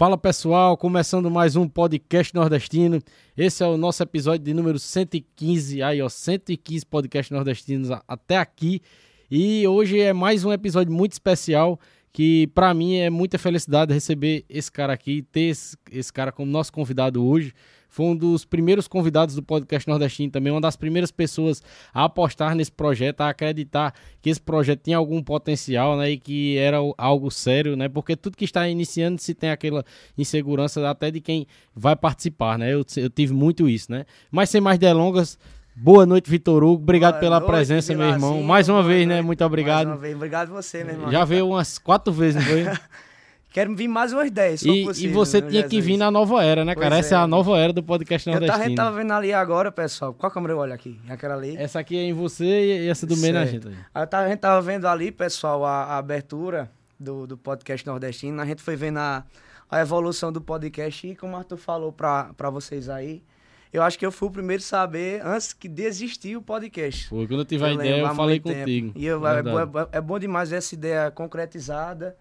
Fala pessoal, começando mais um podcast nordestino. Esse é o nosso episódio de número 115, aí ó, 115 podcasts nordestinos até aqui. E hoje é mais um episódio muito especial que para mim é muita felicidade receber esse cara aqui, ter esse, esse cara como nosso convidado hoje foi um dos primeiros convidados do podcast nordestino também, uma das primeiras pessoas a apostar nesse projeto, a acreditar que esse projeto tinha algum potencial, né, e que era algo sério, né, porque tudo que está iniciando se tem aquela insegurança até de quem vai participar, né, eu, eu tive muito isso, né. Mas sem mais delongas, Boa noite, Vitor Hugo. Obrigado Boa pela noite, presença, meu irmão. Mais uma vez, né? Muito obrigado. Mais uma vez. Obrigado você, meu irmão. Já veio umas quatro vezes, não foi? Quero vir mais umas 10, e, possível, e você tinha que vir na nova era, né, cara? Pois Essa é. é. a nova era do podcast nordestino. Eu tava, a gente tava vendo ali agora, pessoal. Qual câmera eu olho aqui? Aquela ali? Essa aqui é em você e essa do meio na gente. A gente tava vendo ali, pessoal, a, a abertura do, do podcast nordestino. A gente foi vendo a, a evolução do podcast e como o Arthur falou pra vocês aí, eu acho que eu fui o primeiro a saber antes que desistir o podcast. Foi, quando eu tive a ideia, eu falei contigo. E eu, é, é, é, bom demais ver essa ideia concretizada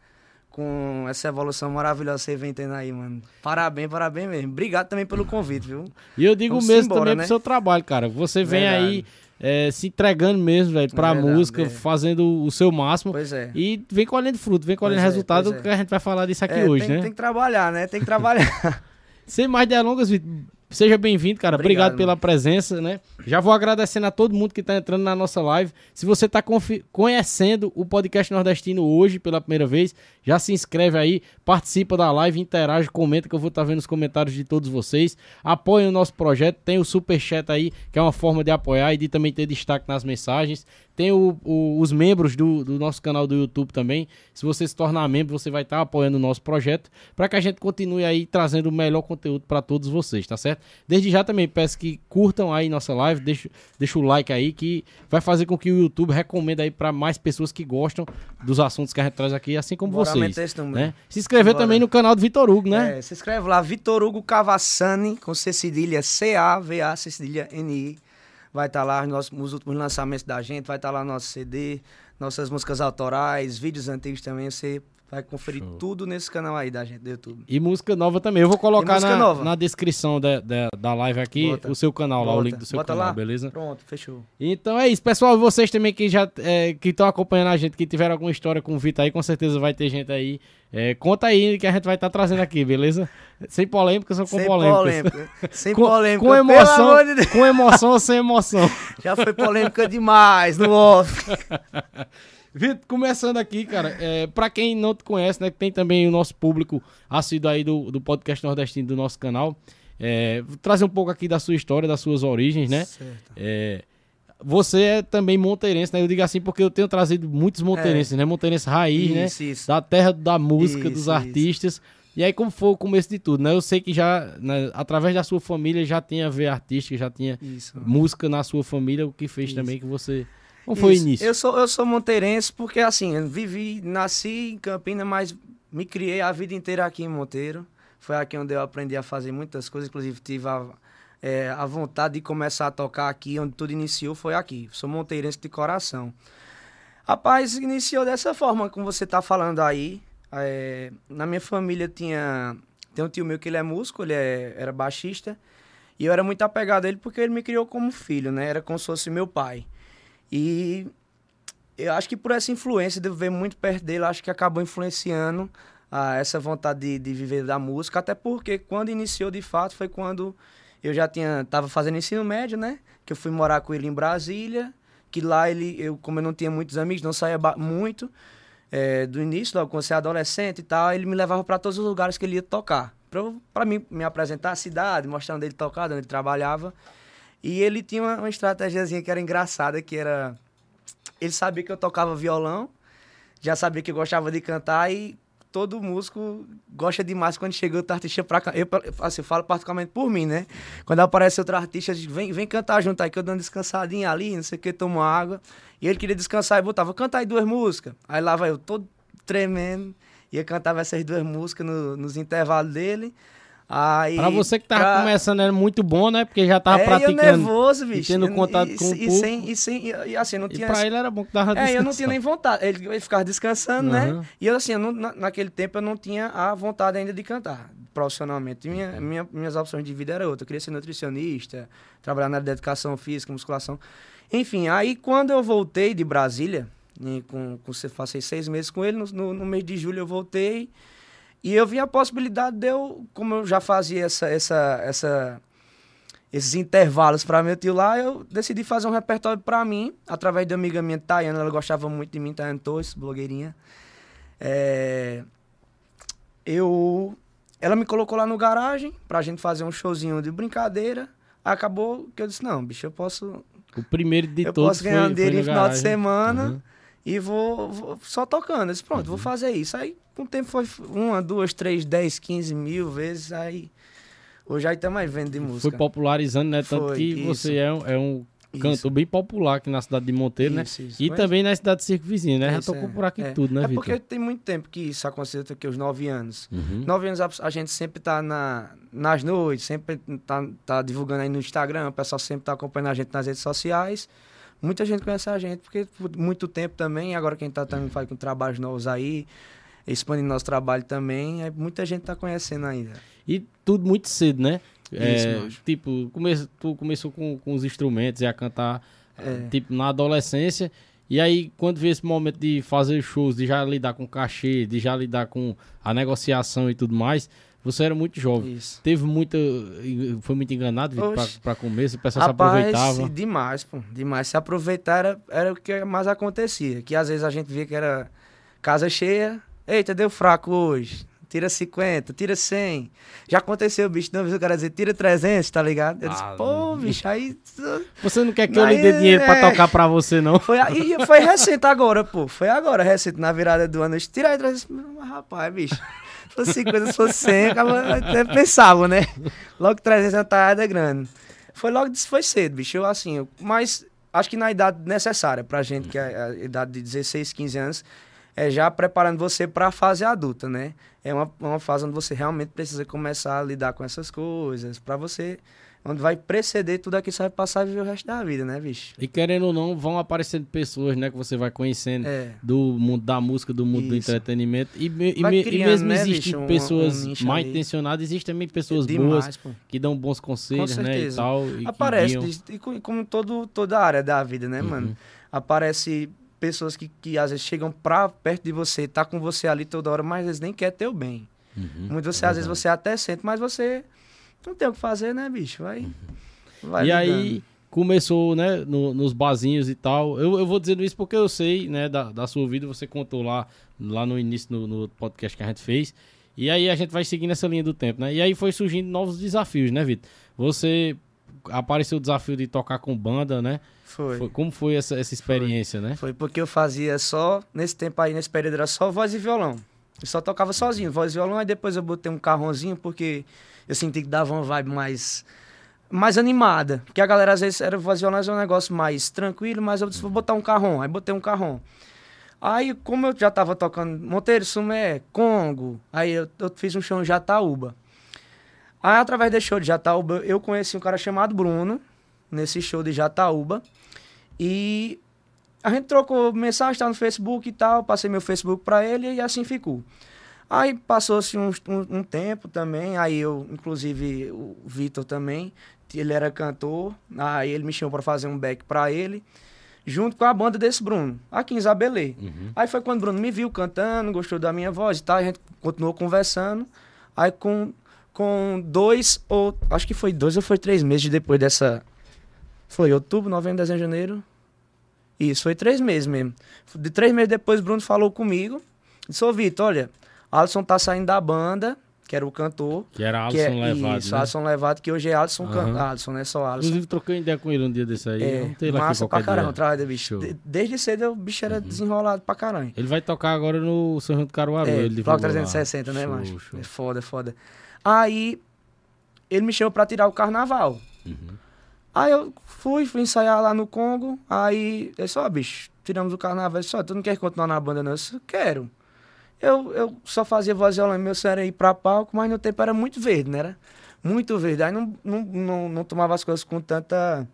com essa evolução maravilhosa que você vem tendo aí, mano. Parabéns, parabéns mesmo. Obrigado também pelo convite, viu? E eu digo Vamos mesmo embora, também né? pro seu trabalho, cara. Você vem Verdade. aí é, se entregando mesmo, velho, pra Verdade, música, é. fazendo o seu máximo. Pois é. E vem colhendo fruto, vem colhendo pois é, resultado, é, que a gente vai falar disso aqui é, hoje, tem, né? Tem que trabalhar, né? Tem que trabalhar. Sem mais delongas, Vitor. Seja bem-vindo, cara. Obrigado, Obrigado pela presença, né? Já vou agradecendo a todo mundo que está entrando na nossa live. Se você está conhecendo o podcast nordestino hoje pela primeira vez, já se inscreve aí, participa da live, interage, comenta que eu vou estar tá vendo os comentários de todos vocês. Apoie o nosso projeto, tem o super chat aí, que é uma forma de apoiar e de também ter destaque nas mensagens. Tem o, o, os membros do, do, nosso canal do YouTube também. Se você se tornar membro, você vai estar apoiando o nosso projeto para que a gente continue aí trazendo o melhor conteúdo para todos vocês, tá certo? Desde já também peço que curtam aí nossa live, deixa, deixa o like aí que vai fazer com que o YouTube recomenda aí para mais pessoas que gostam dos assuntos que a gente traz aqui, assim como Bora vocês. Né? Se inscrever Bora. também no canal do Vitor Hugo, né? É, se inscreve lá, Vitor Hugo Cavassani, com C cedilha C-A-V-A, C cedilha N-I vai estar tá lá os, os, últimos lançamentos da gente, vai estar tá lá nosso CD, nossas músicas autorais, vídeos antigos também, você vai conferir Show. tudo nesse canal aí da gente do YouTube. E música nova também. Eu vou colocar na, na, descrição da, da, da live aqui Bota. o seu canal Bota. lá, o link do seu Bota canal, lá. beleza? Pronto, fechou. Então é isso, pessoal. Vocês também que já é, que estão acompanhando a gente, que tiveram alguma história com o Vitor aí, com certeza vai ter gente aí é, conta aí que a gente vai estar tá trazendo aqui, beleza? Sem polêmica, só com sem polêmica. polêmica. Sem com, polêmica. Com emoção, de com emoção ou sem emoção. Já foi polêmica demais no off. Vitor, começando aqui, cara, é, para quem não te conhece, né, que tem também o nosso público assíduo aí do, do podcast nordestino do nosso canal, é, trazer um pouco aqui da sua história, das suas origens, né? Certo. É, você é também monteirense, né? Eu digo assim porque eu tenho trazido muitos monteirenses, é. né? Monteirense raiz, né? isso, né? Isso. Da terra da música, isso, dos artistas. E aí, como foi o começo de tudo, né? Eu sei que já, né, através da sua família, já tinha ver artística, já tinha música na sua família, o que fez também que você. Como foi o início? Eu sou, eu sou monteirense porque, assim, eu vivi, nasci em Campinas, mas me criei a vida inteira aqui em Monteiro. Foi aqui onde eu aprendi a fazer muitas coisas, inclusive tive a é, a vontade de começar a tocar aqui, onde tudo iniciou, foi aqui. Sou monteirense de coração. Rapaz, iniciou dessa forma, como você está falando aí. É, na minha família tinha tem um tio meu que ele é músico, ele é, era baixista. E eu era muito apegado a ele porque ele me criou como filho, né? Era como se fosse meu pai. E eu acho que por essa influência de ver muito perto dele, acho que acabou influenciando ah, essa vontade de, de viver da música. Até porque quando iniciou de fato foi quando eu já tinha tava fazendo ensino médio, né? Que eu fui morar com ele em Brasília, que lá ele, eu como eu não tinha muitos amigos, não saía muito é, do início, logo quando você é adolescente e tal, ele me levava para todos os lugares que ele ia tocar, para mim me apresentar a cidade, mostrando ele tocar, onde ele trabalhava. E ele tinha uma, uma estratégiazinha que era engraçada, que era ele sabia que eu tocava violão, já sabia que eu gostava de cantar e todo músico gosta demais quando chega outro artista pra cantar. Eu, assim, eu falo particularmente por mim, né? Quando aparece outro artista, diz, vem, vem cantar junto aí, que eu dando descansadinha ali, não sei o que, tomo água. E ele queria descansar e botava, canta aí duas músicas. Aí lá vai eu todo tremendo, ia cantar essas duas músicas no, nos intervalos dele. Aí, pra você que tava pra... começando era muito bom, né? Porque já tava é, praticando. Eu nervoso, bicho. E tendo contato e, com o e sem, e sem e, assim, não e tinha. pra ele era bom que dava É, eu não tinha nem vontade. Ele, ele ficava descansando, uhum. né? E eu, assim, eu não, na, naquele tempo eu não tinha a vontade ainda de cantar profissionalmente. Minha, minha, minhas opções de vida eram outras. Eu queria ser nutricionista, trabalhar na área de educação física, musculação. Enfim, aí quando eu voltei de Brasília, com, com, passei seis meses com ele, no, no, no mês de julho eu voltei. E eu vi a possibilidade de eu, como eu já fazia essa, essa, essa, esses intervalos para meu tio lá, eu decidi fazer um repertório para mim, através da amiga minha, Tayana, ela gostava muito de mim, Tayana Torres, blogueirinha. É, eu, ela me colocou lá no garagem pra gente fazer um showzinho de brincadeira. Acabou que eu disse, não, bicho, eu posso... O primeiro de eu todos Eu posso ganhar foi, um dinheiro no final de semana uhum. E vou, vou, só tocando. Eu disse, pronto, uhum. vou fazer isso. Aí com o tempo foi uma, duas, três, dez, quinze mil vezes. Aí hoje aí tá mais vendo de música. Foi popularizando, né? Tanto foi, que isso. você é um, é um cantor bem popular aqui na cidade de Monteiro, né? isso, né? Isso. E também na cidade de Circo Vizinho, né? Já tocou é, por aqui é. tudo, né, É Victor? porque tem muito tempo que isso aconteceu, aqui os nove anos. Uhum. Nove anos a, a, gente sempre tá na, nas noites, sempre tá, tá divulgando aí no Instagram, o pessoal sempre tá acompanhando a gente nas redes sociais. Muita gente conhece a gente, porque por muito tempo também, agora quem tá também faz com trabalhos novos aí, expandindo nosso trabalho também, é, muita gente tá conhecendo ainda. E tudo muito cedo, né? É, tipo, come, tu começou com, com os instrumentos e a cantar, é. tipo, na adolescência. E aí, quando veio esse momento de fazer shows, de já lidar com cachê, de já lidar com a negociação e tudo mais, você era muito jovem. Isso. Teve muita. Foi muito enganado para começo, o pessoal Rapaz, se aproveitava. Demais, pô. Demais. Se aproveitar era, era o que mais acontecia. Que às vezes a gente via que era casa cheia. Eita, deu fraco hoje. Tira 50, tira 100. Já aconteceu, bicho. Não, o cara dizer, tira 300, tá ligado? Eu disse, ah, pô, bicho, aí. Você não quer que eu lhe dê dinheiro é... pra tocar pra você, não? Foi, aí, foi recente agora, pô. Foi agora, recente, na virada do ano. Eu disse, tira aí 300. Rapaz, bicho fosse 50, se fosse 100, até pensava, né? Logo 300 tá é grande. Foi logo, foi cedo, bicho. Eu, assim, mas acho que na idade necessária pra gente, que é a idade de 16, 15 anos, é já preparando você para a fase adulta, né? É uma, uma fase onde você realmente precisa começar a lidar com essas coisas, para você onde vai preceder tudo que você vai passar e viver o resto da vida, né, bicho? E querendo ou não, vão aparecendo pessoas, né, que você vai conhecendo é. do mundo da música, do mundo Isso. do entretenimento. E, e, criando, e mesmo né, existem bicho, pessoas um, um mal intencionadas, existem também pessoas é demais, boas pô. que dão bons conselhos, né, e tal. E Aparece, e como todo, toda a área da vida, né, uhum. mano? Aparece pessoas que, que às vezes chegam pra perto de você, tá com você ali toda hora, mas eles nem querem ter o bem. Uhum. Muitas você, é às vezes você até sente, mas você não tem o que fazer, né, bicho? Vai. vai e ligando. aí começou, né, no, nos barzinhos e tal. Eu, eu vou dizendo isso porque eu sei, né, da, da sua vida, você contou lá, lá no início no, no podcast que a gente fez. E aí a gente vai seguindo essa linha do tempo, né? E aí foi surgindo novos desafios, né, Vitor? Você apareceu o desafio de tocar com banda, né? Foi. foi como foi essa, essa experiência, foi. né? Foi porque eu fazia só, nesse tempo aí, nesse período, era só voz e violão. Eu só tocava sozinho, voz e violão, aí depois eu botei um carrãozinho, porque eu senti que dava uma vibe mais mais animada. Porque a galera às vezes era é um negócio mais tranquilo, mas eu disse, vou botar um carrão. Aí botei um carrão. Aí, como eu já tava tocando Monteiro, Sumé, Congo, aí eu, eu fiz um show em Jataúba. Aí, através desse show de Jataúba, eu conheci um cara chamado Bruno, nesse show de Jataúba. E a gente trocou mensagem, tá no Facebook e tal, passei meu Facebook para ele e assim ficou. Aí passou-se um, um, um, tempo também, aí eu, inclusive o Vitor também, ele era cantor, aí ele me chamou para fazer um back para ele, junto com a banda desse Bruno, aqui em Isabelê. Uhum. Aí foi quando o Bruno me viu cantando, gostou da minha voz e tal, a gente continuou conversando. Aí com, com dois, ou acho que foi dois ou foi três meses depois dessa. Foi outubro, novembro, dezembro, janeiro. Isso, foi três meses mesmo. De três meses depois, o Bruno falou comigo. Disse, ô Vitor, olha, Alisson tá saindo da banda, que era o cantor. Que era Alisson que é, Levado. Isso, né? Alisson Levado, que hoje é Alisson, uhum. can... Alisson, né? Só Alisson. Inclusive, troquei ideia com ele um dia desse aí. É, não lá massa pra caramba, trabalho, bicho. De, desde cedo o bicho era uhum. desenrolado pra caramba. Ele vai tocar agora no São João do Caruaru. É, ele Bloco 360, lá. né, macho? É foda, é foda. Aí, ele me chamou pra tirar o carnaval. Uhum. Aí eu fui, fui ensaiar lá no Congo. Aí, ele disse, ó, bicho, tiramos o carnaval. Ele disse, ó, tu não quer continuar na banda, não? Eu disse, quero. Eu, eu só fazia voz e violão, meu sonho era ir pra palco, mas no tempo era muito verde, né? Era muito verde. Aí não, não, não, não tomava as coisas com tanta.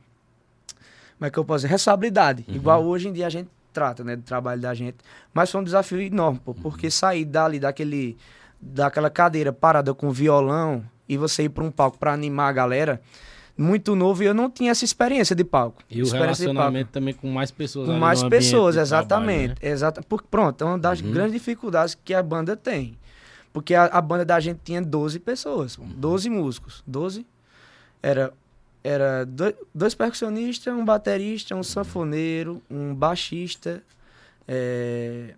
Como é que eu posso dizer? Responsabilidade. Uhum. Igual hoje em dia a gente trata, né? Do trabalho da gente. Mas foi um desafio enorme, pô, porque uhum. sair dali, daquele, daquela cadeira parada com violão e você ir para um palco para animar a galera muito novo e eu não tinha essa experiência de palco. E o relacionamento também com mais pessoas. Com mais pessoas, exatamente. Trabalho, né? Exata, porque, pronto, é uma das uhum. grandes dificuldades que a banda tem. Porque a, a, banda da gente tinha 12 pessoas, uhum. 12 músicos. 12 era, era dois, dois percussionistas, um baterista, um sanfoneiro, um baixista, é,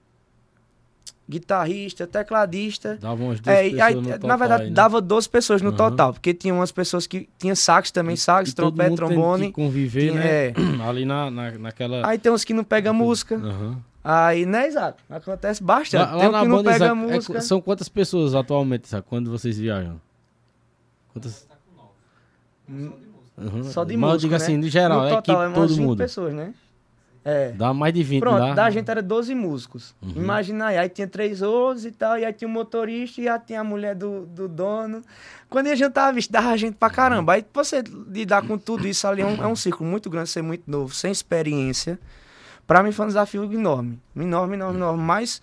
guitarrista, tecladista. Dava umas duas é, pessoas aí, no total, Na verdade, aí, né? dava 12 pessoas no uhum. total, porque tinha umas pessoas que tinha sax também, sax, e trompete, trombone. conviver, tinha, né? É. Ali na, na, naquela. Aí tem uns que não pegam música. Uhum. Aí, né, exato. Acontece bastante. Lá, tem lá um que não pega Isaac, música. É, são quantas pessoas atualmente, sabe? Quando vocês viajam? Quantas? Uhum. Só de música. Mas eu digo né? assim, no geral, no total, é, é todo mundo. pessoas, né? É. Dá mais de 20 Pronto, lá. da gente era 12 músicos. Uhum. Imagina aí, aí tinha três outros e tal, e aí tinha o motorista e aí tinha a mulher do, do dono. Quando a gente tava visto, dava gente pra caramba. Aí você lidar com tudo isso ali é um, é um círculo muito grande, ser muito novo, sem experiência. Pra mim foi um desafio enorme. Enorme, enorme, enorme. Mas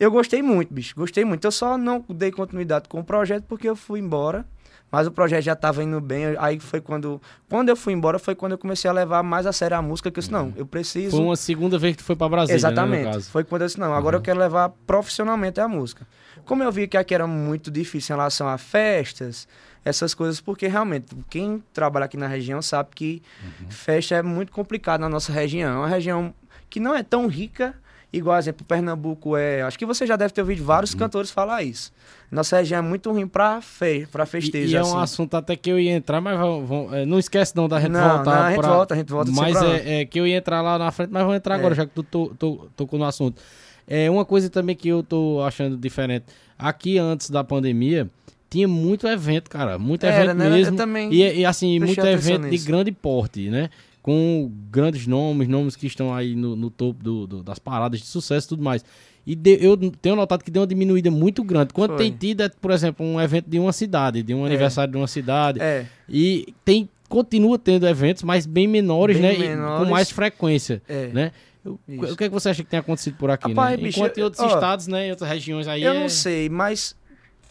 eu gostei muito, bicho. Gostei muito. Eu só não dei continuidade com o projeto porque eu fui embora. Mas o projeto já estava indo bem. Aí foi quando. Quando eu fui embora, foi quando eu comecei a levar mais a sério a música, que eu disse, não, eu preciso. Foi uma segunda vez que tu foi para Brasília. Exatamente. Né, foi quando eu disse, não, agora uhum. eu quero levar profissionalmente a música. Como eu vi que aqui era muito difícil em relação a festas, essas coisas, porque realmente, quem trabalha aqui na região sabe que uhum. festa é muito complicado na nossa região. É uma região que não é tão rica Igual, exemplo, Pernambuco é. Acho que você já deve ter ouvido vários uhum. cantores falar isso. Nossa região é muito ruim pra, fe, pra festejo. E, e é um assim. assunto até que eu ia entrar, mas vão, é, não esquece não da gente não, voltar. Não, a gente pra... volta, a gente volta. Mas é, é, que eu ia entrar lá na frente, mas vou entrar é. agora, já que tu tocou to, to, no assunto. É uma coisa também que eu tô achando diferente. Aqui antes da pandemia, tinha muito evento, cara. Muito Era, evento né? mesmo. Eu também e, e assim, muito evento de grande porte, né? Com grandes nomes, nomes que estão aí no, no topo do, do, das paradas de sucesso e tudo mais. E de, eu tenho notado que deu uma diminuída muito grande. Quando Foi. tem tido, é, por exemplo, um evento de uma cidade, de um é. aniversário de uma cidade. É. E tem, continua tendo eventos, mas bem menores, bem né? Menores. com mais frequência. É. Né? O, o que, é que você acha que tem acontecido por aqui, Rapaz, né? Bicho, Enquanto em outros ó, estados, né? Em outras regiões aí. Eu é... não sei, mas.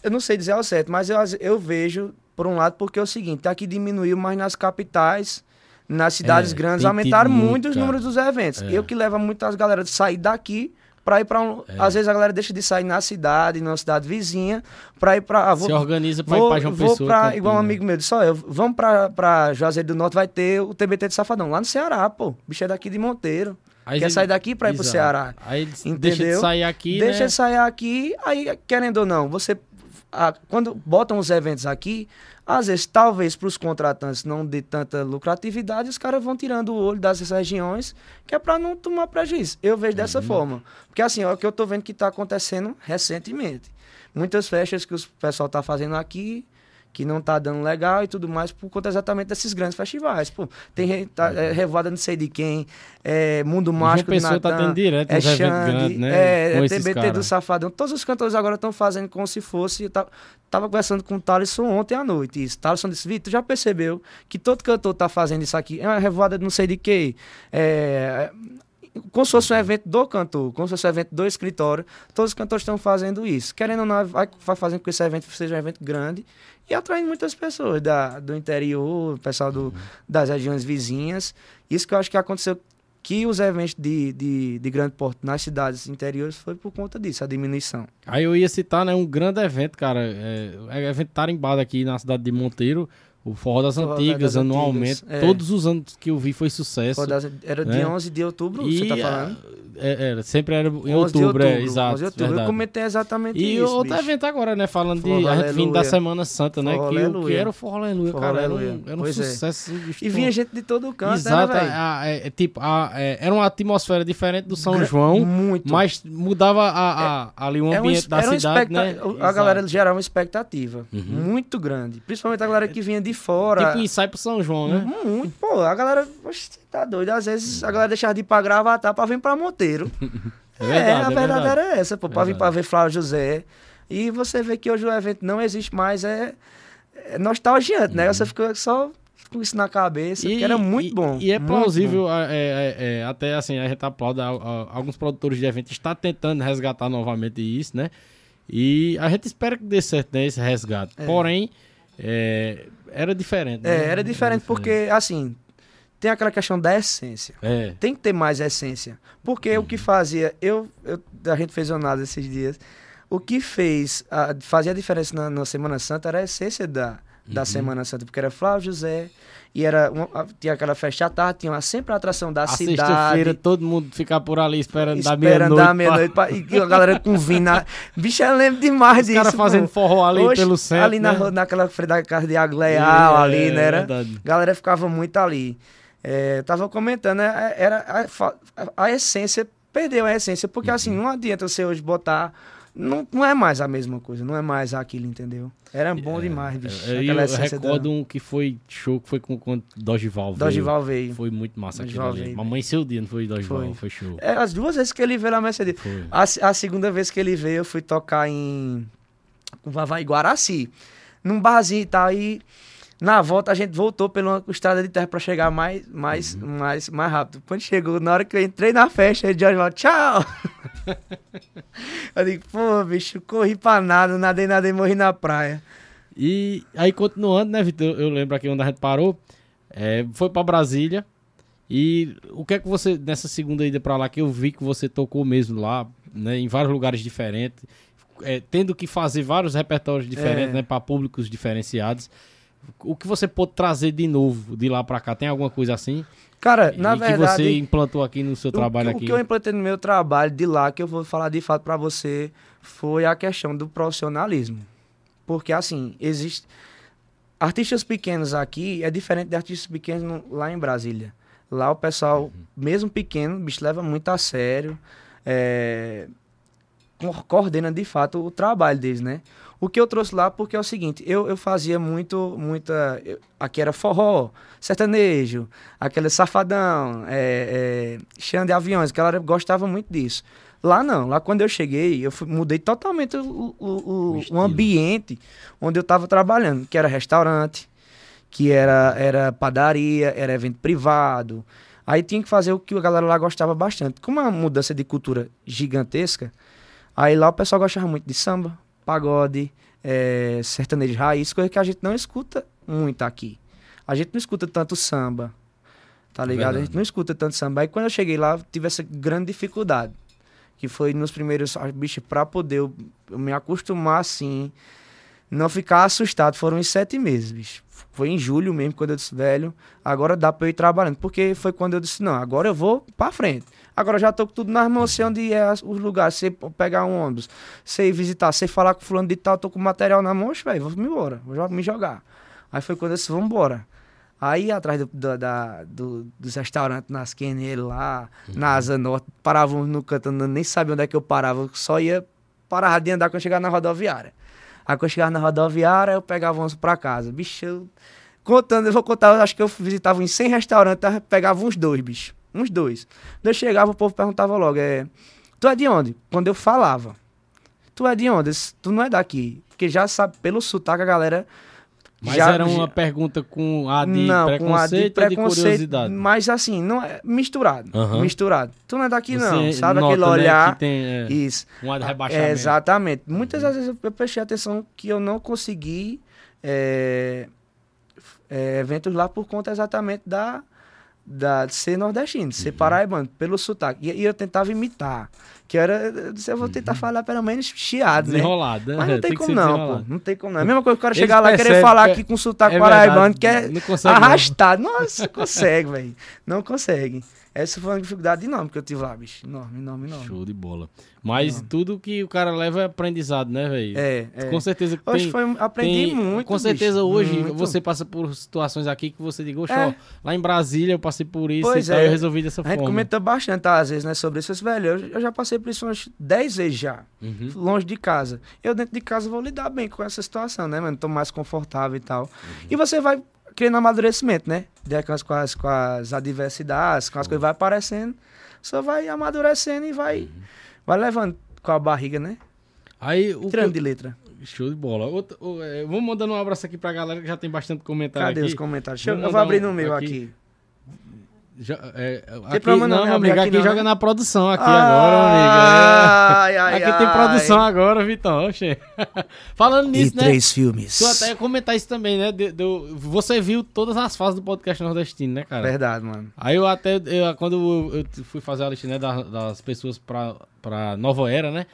Eu não sei dizer ao certo, mas eu, eu vejo, por um lado, porque é o seguinte, aqui diminuiu, mas nas capitais nas cidades é, grandes aumentaram muito, os números dos eventos. É. Eu que levo muitas galera de sair daqui para ir para um. É. Às vezes a galera deixa de sair na cidade, numa cidade vizinha, para ir para. Ah, Se organiza para ir para João vou Pessoa. Pra, igual um amigo meu disse: eu, vamos para Juazeiro do Norte, vai ter o TBT de Safadão, lá no Ceará, pô. O bicho é daqui de Monteiro. Aí Quer ele... sair daqui para ir para o Ceará. Aí entendeu? deixa de sair aqui. Deixa né? de sair aqui, aí, querendo ou não, você. A, quando botam os eventos aqui, às vezes, talvez para os contratantes não de tanta lucratividade, os caras vão tirando o olho das regiões, que é para não tomar prejuízo. Eu vejo dessa uhum. forma. Porque assim, é o que eu estou vendo que está acontecendo recentemente. Muitas festas que o pessoal está fazendo aqui, que não tá dando legal e tudo mais por conta exatamente desses grandes festivais. Pô, tem tá, é, revoada não sei de quem, é, Mundo Mágico do Natan, tá tendo direto é Xande, né? é, TBT do Safadão. Todos os cantores agora estão fazendo como se fosse... Eu tava, tava conversando com o Thaleson ontem à noite, isso. Thaleson disse, Vitor, já percebeu que todo cantor tá fazendo isso aqui? É uma revoada de não sei de quem, é, como se fosse um evento do cantor, como se fosse um evento do escritório. Todos os cantores estão fazendo isso. Querendo ou não, vai, fazendo com que esse evento seja um evento grande e atraindo muitas pessoas da, do interior, pessoal do, das regiões vizinhas. Isso que eu acho que aconteceu que os eventos de, de, de, grande porte nas cidades interiores foi por conta disso, a diminuição. Aí eu ia citar, né, um grande evento, cara, é, é evento tarimbado aqui na cidade de Monteiro, o Forró das Forró Antigas, das anualmente. Antigas, é. Todos os anos que eu vi foi sucesso. Das, era né? dia 11 de outubro, e, você tá falando? É, era, sempre era em outubro, é, exato. Outubro. Eu comentei exatamente e isso. E outro bicho. evento agora, né? Falando forró de. A gente vindo da Semana Santa, né? Forró que, que era o Forró Aleluia, cara. Era um, era um é. sucesso. É. E vinha gente de todo canto, né, Exato, né, a, é, tipo, a, é, era uma atmosfera diferente do São João. Muito. Mas mudava a, a, ali o ambiente um, da cidade, né? A galera gerava uma expectativa uhum. muito grande. Principalmente a galera que vinha de fora. Tipo, ensaio pro São João, né? Muito. Pô, a galera. Oxe, tá doido. Às vezes a galera deixava de ir pra Gravatar pra vir pra Monteiro. É, verdade, é, a verdade, verdade, era essa, pô, pra vir pra ver Flávio José. E você vê que hoje o evento não existe mais, é, é nostalgiante, né? uhum. né? Você fica só com isso na cabeça, e, que era muito e, bom. E é plausível, é, é, é, até assim, a gente aplaude, alguns produtores de eventos estão tentando resgatar novamente isso, né? E a gente espera que dê certo né, esse resgate. É. Porém, é, era diferente. Né? É, era diferente, porque, assim, tem aquela questão da essência. É. Tem que ter mais essência. Porque uhum. o que fazia. Eu, eu, a gente fez uma esses dias. O que fez. A, fazia a diferença na, na Semana Santa era a essência da, da uhum. Semana Santa, porque era Flávio José, e era uma, tinha aquela festa à tarde, tinha sempre a atração da a cidade. sexta-feira todo mundo ficar por ali esperando, esperando da meia-noite. Da meia e a galera com vinho. Na... Bicho, eu lembro demais Os disso. Os caras fazendo forró ali Oxe, pelo centro. Ali né? na, naquela frente da casa de Agleal, é, ali, né? Era, a galera ficava muito ali. É, tava comentando, né? Era a, a, a essência, perdeu a essência, porque uhum. assim, não adianta você hoje botar não, não é mais a mesma coisa, não é mais aquilo, entendeu? Era bom é, demais, bicho. É, eu, eu recordo da... um que foi show, que foi com o Dogival veio. Dogival veio. Foi muito massa Dogival aquilo ali. Mamãe seu dia, não foi Dogival, foi, foi show. É, as duas vezes que ele veio na Mercedes. A, a segunda vez que ele veio, eu fui tocar em Vavai Guaraci, num barzinho e tal, e... Na volta a gente voltou pela estrada de terra para chegar mais, mais, uhum. mais, mais rápido. Quando chegou, na hora que eu entrei na festa, ele já tchau! eu digo, pô, bicho, corri pra nada, nadei, nadei, morri na praia. E aí, continuando, né, Vitor? Eu lembro aqui onde a gente parou. É, foi para Brasília. E o que é que você, nessa segunda ida para lá, que eu vi que você tocou mesmo lá, né, em vários lugares diferentes, é, tendo que fazer vários repertórios diferentes, é. né, para públicos diferenciados o que você pode trazer de novo de lá para cá? Tem alguma coisa assim? Cara, na e verdade. que você implantou aqui no seu trabalho o, aqui? O que eu implantei no meu trabalho de lá, que eu vou falar de fato para você, foi a questão do profissionalismo. Porque, assim, existe. Artistas pequenos aqui é diferente de artistas pequenos no, lá em Brasília. Lá o pessoal, uhum. mesmo pequeno, bicho, leva muito a sério. É, coordena de fato o trabalho deles, né? O que eu trouxe lá porque é o seguinte, eu, eu fazia muito, muita. Eu, aqui era forró, sertanejo, aquele safadão, é, é, chão de aviões, que ela gostava muito disso. Lá não, lá quando eu cheguei, eu fui, mudei totalmente o, o, o, o ambiente onde eu estava trabalhando, que era restaurante, que era, era padaria, era evento privado. Aí tinha que fazer o que a galera lá gostava bastante. Como uma mudança de cultura gigantesca, aí lá o pessoal gostava muito de samba, pagode, é, sertanejo raiz, coisa que a gente não escuta muito aqui. A gente não escuta tanto samba, tá ligado? Verdade. A gente não escuta tanto samba. Aí quando eu cheguei lá, tive essa grande dificuldade. Que foi nos primeiros, ah, bicho, pra poder eu, eu me acostumar assim, não ficar assustado. Foram uns sete meses, bicho. Foi em julho mesmo, quando eu disse, velho, agora dá pra eu ir trabalhando. Porque foi quando eu disse, não, agora eu vou pra frente. Agora já tô com tudo nas mãos, sei onde é os lugares, sei pegar um ônibus, sei visitar, sei falar com fulano de tal, tô com material na mão, velho, vou me embora, vou me jogar. Aí foi quando eu disse, vamos embora. Aí atrás do, do, da, do, dos restaurantes, nas QNL lá, uhum. na Asa Norte, paravam no canto, nem sabia onde é que eu parava, só ia parar de andar quando chegar na rodoviária. Aí quando eu chegava na rodoviária, eu pegava uns pra casa. Bicho, eu... contando, eu vou contar, eu acho que eu visitava em 100 restaurantes, pegava uns dois, bicho. Uns dois. Quando eu chegava, o povo perguntava logo, é, tu é de onde? Quando eu falava. Tu é de onde? Tu não é daqui. Porque já sabe, pelo sotaque, a galera... Mas já, era uma já... pergunta com a de não, preconceito, com a de, preconceito de curiosidade? Mas assim, não é misturado. Uhum. Misturado. Tu não é daqui, Você não. Sabe nota, aquele olhar. Né, tem, é, isso. Um ar de rebaixamento. É, exatamente. Muitas uhum. vezes eu prestei atenção que eu não consegui é, é, eventos lá por conta exatamente da da, de ser nordestino, de ser uhum. paraibano, pelo sotaque. E, e, eu tentava imitar. Que era. Eu, disse, eu vou tentar uhum. falar pelo menos chiado, né? Desenrolado, né? Mas não tem, tem como não, pô. Não tem como não. É a mesma coisa que o cara chegar lá e querer falar aqui com sotaque é paraibano, que é arrastado. Não. Nossa, consegue, velho. Não consegue. Essa foi uma dificuldade enorme que eu tive lá, bicho. Enorme, enorme, enorme. Show de bola. Mas enorme. tudo que o cara leva é aprendizado, né, velho? É, é. Com certeza que hoje foi, aprendi tem, muito, Com certeza bicho, hoje muito. você passa por situações aqui que você diga, é. lá em Brasília eu passei por isso pois e tal, é. eu resolvi dessa forma. A gente comenta bastante, tá, às vezes, né, sobre isso. Velho, eu, eu já passei por isso umas 10 vezes já, uhum. longe de casa. Eu dentro de casa vou lidar bem com essa situação, né, mano? Tô mais confortável e tal. Uhum. E você vai criando amadurecimento, né? Com as, com as, com as adversidades, com as coisas que vai aparecendo, só vai amadurecendo e vai, uhum. vai levando com a barriga, né? Aí, o Tirando de letra. Show de bola. Outro, é, vamos mandando um abraço aqui pra galera que já tem bastante comentário Cadê aqui. os comentários? Eu, eu, vou abrir no meu aqui. aqui. Já, é, aqui, não, não, amigo, aqui, aqui joga na produção aqui ah, agora, amigo. É. Ai, aqui ai, tem produção agora, Vitão. Falando nisso, e né? três filmes. Tu até ia comentar isso também, né? De, de, você viu todas as fases do podcast nordestino, né, cara? Verdade, mano. Aí eu até, eu, quando eu fui fazer a lista né, das, das pessoas pra, pra Nova Era, né?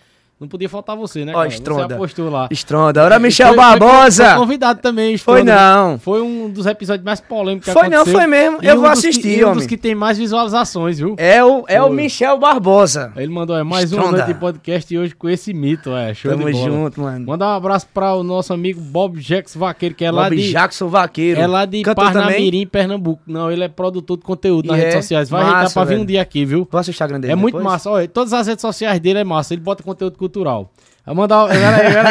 Não podia faltar você, né, Ó, Estronda. Você apostou lá. Estronda. Ora, Michel foi, Barbosa. Foi, convidado também, Estronda. Foi não. Foi um dos episódios mais polêmicos que Foi aconteceu. não, foi mesmo. E eu um vou assistir, que, homem. um dos que tem mais visualizações, viu? É o, é o Michel Barbosa. Ele mandou, é mais Estronda. um noite de podcast hoje com esse mito, é. Show Tamo de bola. junto, mano. Mandar um abraço para o nosso amigo Bob Jackson Vaqueiro, que é Bob lá de... Jackson Vaqueiro. É lá de Canta Parnamirim, Pernambuco. Não, ele é produtor de conteúdo nas redes é sociais. Vai massa, ajeitar pra vir um dia aqui, viu? Posso o Instagram dele É muito massa. Olha, todas as redes sociais dele é massa. Ele bota conteúdo cultural. Mandar,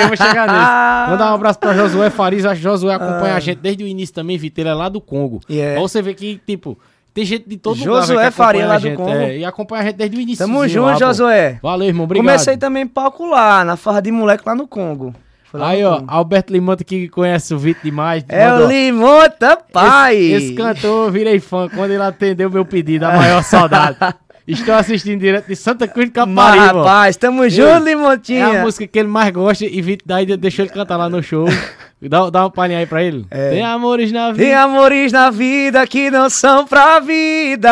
eu vou chegar nisso. Mandar um abraço pra Josué Farias. Acho que Josué acompanha ah. a gente desde o início também, Vitor. Ele é lá do Congo. Yeah. Pra você ver que, tipo, tem gente de todo Josué lugar. Josué Faria lá do Congo. É, e acompanha a gente desde o início. Tamo junto, Josué. Valeu, irmão. Obrigado. Comecei também palco lá, na farra de moleque lá no Congo. Aí, ó, Alberto Limonta que conhece o Vitor demais. É mandou, o Limonta, pai! Esse, esse cantor, eu virei fã quando ele atendeu meu pedido, a maior saudade. Estou assistindo direto de Santa Cruz de Caparibe. Rapaz, tamo junto, Limontinha. É a música que ele mais gosta e Vitor daí deixou ele cantar lá no show. Dá, dá uma palhinha aí pra ele. É. Tem amores na vida. Tem amores na vida que não são pra vida.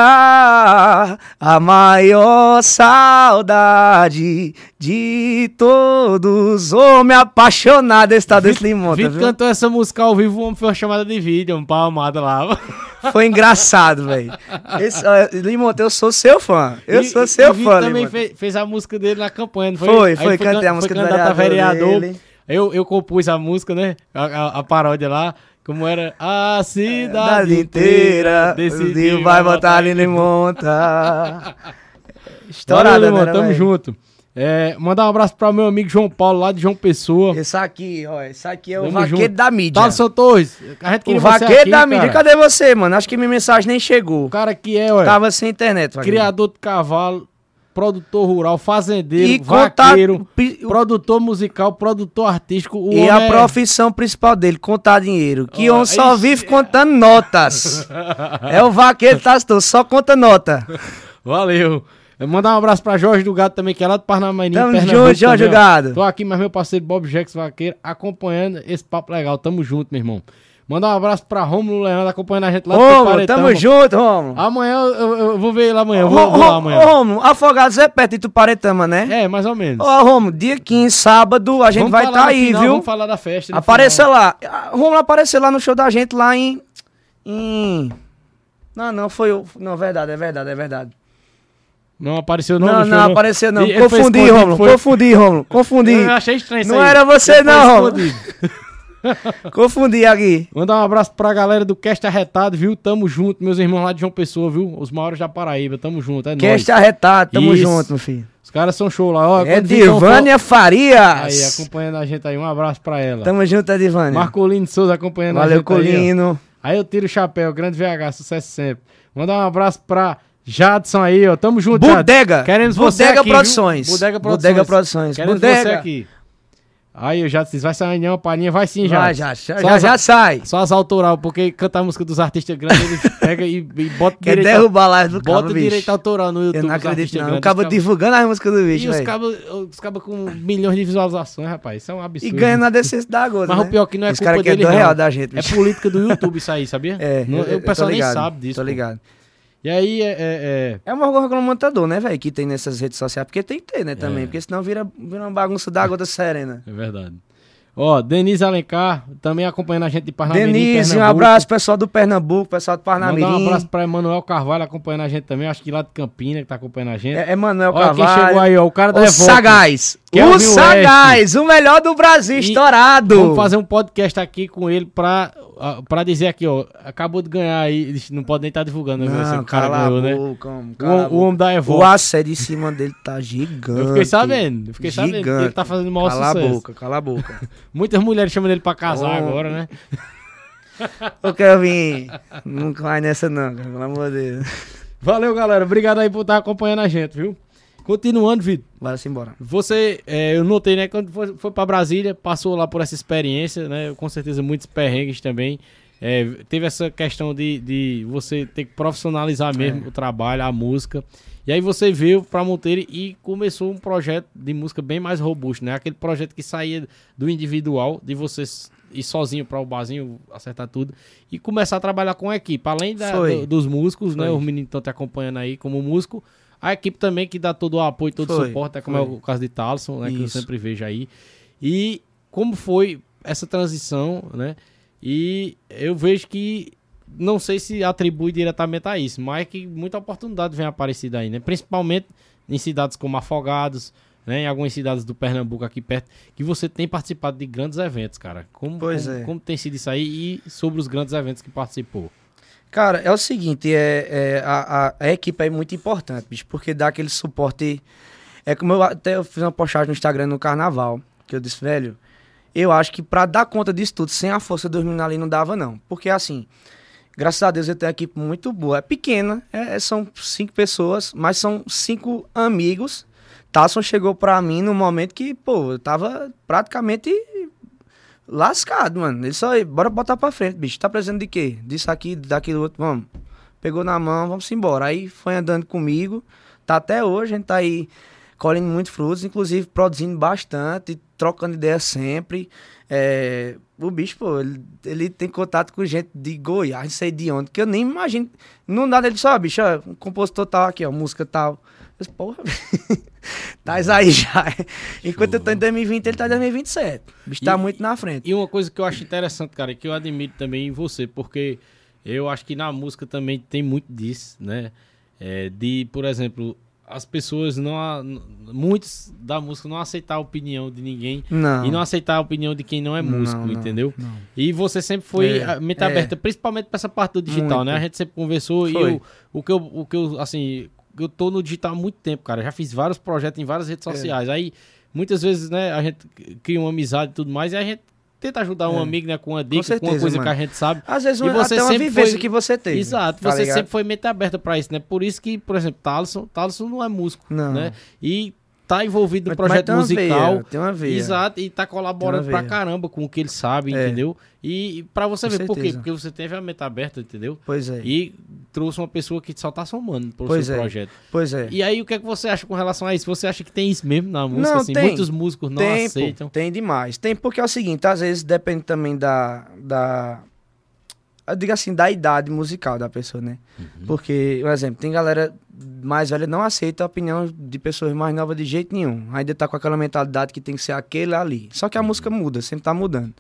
A maior saudade de todos. Homem apaixonado está desse limão. Vitor cantou essa música ao vivo, o homem foi uma chamada de vídeo, um palmada lá. Foi engraçado, velho. Limonte, eu sou seu fã. Eu e, sou seu e fã, também fez, fez, a música dele na campanha, não foi? Foi, foi, cantei a música do vereador, vereador. Dele. Eu, eu compus a música, né? A, a, a paródia lá. Como era a cidade é, inteira decidiu vai votar ali Monta. Estourada, Valeu, né, Tamo junto. É, mandar um abraço para meu amigo João Paulo, lá de João Pessoa. Esse aqui, ó, esse aqui é o vaqueiro junto. da mídia. Tá, seu Torres. A gente o vaqueiro aqui, da cara. mídia. Cadê você, mano? Acho que minha mensagem nem chegou. O cara que é, ó. Tava sem internet, vaqueiro. Criador de cavalo, produtor rural, fazendeiro, e vaqueiro, contar... produtor musical, produtor artístico. e a é... profissão principal dele, contar dinheiro. Que oh, só ixi... vive contando notas. é o vaqueiro tá só conta nota. Valeu. Mandar um abraço pra Jorge do Gado também, que é lá do Parnamirim, Tamo junto, Jorge do Gado. Tô aqui, mas meu parceiro Bob Jackson Vaqueiro, acompanhando esse papo legal. Tamo junto, meu irmão. Mandar um abraço pra Romulo Leandro acompanhando a gente lá Romulo, tamo junto, Romulo. Amanhã eu, eu, vou ver ele amanhã. Eu vou, vou lá amanhã. Romulo, Afogados é perto de Tuparetama, né? É, mais ou menos. Ô, Romulo, dia 15, sábado, a gente vamos vai estar tá aí, final, viu? Vamos falar da festa. Apareça final. lá. Romulo apareceu lá no show da gente lá em. em... Não, não, foi o. Não, verdade, é verdade, é verdade. Não apareceu não Não, não, não apareceu não. Confundi, Romulo. Foi... Confundi, Romulo. Confundi. Eu achei estranho isso Não aí. era você não, Romulo. Confundi aqui. Mandar um abraço pra galera do Cast Arretado, viu? Tamo junto, meus irmãos lá de João Pessoa, viu? Os maiores da Paraíba, tamo junto, é Cast nóis. Arretado, tamo Isso. junto, meu filho. Os caras são show lá, ó. É Divânia Farias. Aí, acompanhando a gente aí, um abraço pra ela. Tamo junto, Edivânia. Marcolino Souza acompanhando Valeu, a gente Colino. aí. Valeu, Colino. Aí eu tiro o chapéu, grande VH, sucesso sempre. Mandar um abraço pra Jadson aí, ó. Tamo junto, Bodega. Queremos você Bodega aqui, Produções. Bodega Produções. Bodega Produções. Queremos Bodega. você aqui. Aí eu já disse, vai sair uma palhinha, vai sim, já. Vai, já, já, já, já, sai. Só as autoral, porque cantar a música dos artistas grandes, ele pega e, e bota Quer direito. derrubar lá do Bota cabo, direito bicho. autoral no YouTube. Eu não acredito, não. Acaba divulgando as músicas do bicho. E os cabos, os cabos com milhões de visualizações, rapaz. Isso é um absurdo. E ganha na decência da agora. Mas né? o pior que não é os culpa dele, não. real da gente, É política do YouTube isso aí, sabia? É. Não, eu, o pessoal nem sabe disso. Tô ligado. Pô. E aí é. É, é... é um órgão regulamentador, né, velho? Que tem nessas redes sociais. Porque tem que ter, né, também. É. Porque senão vira, vira uma bagunça d'água da serena. É verdade. Ó, Denise Alencar, também acompanhando a gente de Parnamirim. Denise, um abraço, pessoal do Pernambuco, pessoal do Parnamirim. Mandar um abraço pra Emanuel Carvalho acompanhando a gente também, acho que lá de Campina, que tá acompanhando a gente. É, Emanuel Carvalho. quem chegou aí, ó, o cara da O Sagaz. É o, Sagaz, o melhor do Brasil, e estourado. Vamos fazer um podcast aqui com ele pra, pra dizer aqui, ó, acabou de ganhar aí, não pode nem estar tá divulgando, né? Não, o cara ganhou, né? Boca, o, o homem da Evolve. O assédio em cima dele tá gigante. Eu fiquei sabendo, eu fiquei gigante. sabendo que ele tá fazendo maior cala sucesso. Cala a boca, cala a boca. Muitas mulheres chamam ele pra casar oh. agora, né? Ô, Kelvin, não vai nessa não, cara, pelo amor de Deus. Valeu, galera. Obrigado aí por estar acompanhando a gente, viu? Continuando, Vitor. Vai-se embora. Você, é, eu notei, né, quando foi, foi para Brasília, passou lá por essa experiência, né? Com certeza muitos perrengues também. É, teve essa questão de, de você ter que profissionalizar mesmo é. o trabalho, a música. E aí você veio para Monteiro e começou um projeto de música bem mais robusto, né? Aquele projeto que saía do individual, de você ir sozinho para o barzinho, acertar tudo, e começar a trabalhar com a equipe. Além da, do, dos músicos, né? Foi. né? Os meninos estão te acompanhando aí como músico. A equipe também que dá todo o apoio, todo o suporte, é como é o caso de Talson, né? Isso. Que eu sempre vejo aí. E como foi essa transição, né? E eu vejo que não sei se atribui diretamente a isso, mas é que muita oportunidade vem aparecida aí, né? Principalmente em cidades como Afogados, né? Em algumas cidades do Pernambuco aqui perto, que você tem participado de grandes eventos, cara. Como, pois como, é. como tem sido isso aí e sobre os grandes eventos que participou? Cara, é o seguinte, é, é a, a, equipe é muito importante, bicho, porque dá aquele suporte. É como eu até eu fiz uma postagem no Instagram no carnaval, que eu disse, velho, eu acho que para dar conta disso tudo, sem a força dos meninos ali, não dava, não. Porque assim, graças a Deus eu tenho uma equipe muito boa. É pequena, é, é são cinco pessoas, mas são cinco amigos. Tasson chegou pra mim no momento que, pô, eu tava praticamente lascado, mano. Ele só, bora botar pra frente, bicho. Tá precisando de quê? Disso aqui, daquilo outro, vamos. Pegou na mão, vamos embora. Aí foi andando comigo. Tá até hoje, a gente tá aí colhendo muito frutos, inclusive produzindo bastante, trocando ideias sempre. É, o bicho, pô, ele, ele, tem contato com gente de Goiás, não sei de onde, que eu nem imagino. Não dá dele só, bicho, ó, um compositor tal aqui, ó, música tal. Disse, porra, tá aí já. Enquanto Show. eu tô em 2020, ele tá em 2027. O bicho tá e, tá muito na frente. E uma coisa que eu acho interessante, cara, que eu admiro também em você, porque eu acho que na música também tem muito disso, né? É, de, por exemplo, as pessoas não. Muitos da música não aceitar a opinião de ninguém não. e não aceitar a opinião de quem não é músico, não, entendeu? Não, e você sempre foi é, mente é. aberta, principalmente para essa parte do digital, muito. né? A gente sempre conversou foi. e eu, o que eu, o que eu, assim, eu tô no digital há muito tempo, cara. Já fiz vários projetos em várias redes é. sociais. É. Aí, muitas vezes, né, a gente cria uma amizade e tudo mais, e a gente tenta ajudar um é. amigo, né, com uma dica, com, certeza, com uma coisa mano. que a gente sabe. Às vezes e você até uma vivência foi... que você teve. Exato, tá você ligado? sempre foi mente aberta para isso, né? Por isso que, por exemplo, Talisson, Talisson não é músico, não. né? E tá envolvido no projeto mas musical. Veia, tem uma veia. Exato, e tá colaborando pra caramba com o que ele sabe, é. entendeu? E, e para você com ver certeza. por quê? Porque você teve a mente aberta, entendeu? Pois é. E trouxe uma pessoa que só tá somando pro pois seu é. projeto. Pois é. E aí o que é que você acha com relação a isso? Você acha que tem isso mesmo na música? Não, assim? tem. Muitos músicos não tem, aceitam. Pô, tem demais. Tem porque é o seguinte, às vezes depende também da. da eu digo assim, da idade musical da pessoa, né? Uhum. Porque, por exemplo, tem galera mais velha não aceita a opinião de pessoas mais novas de jeito nenhum. Ainda tá com aquela mentalidade que tem que ser aquele ali. Só que a música muda, sempre tá mudando.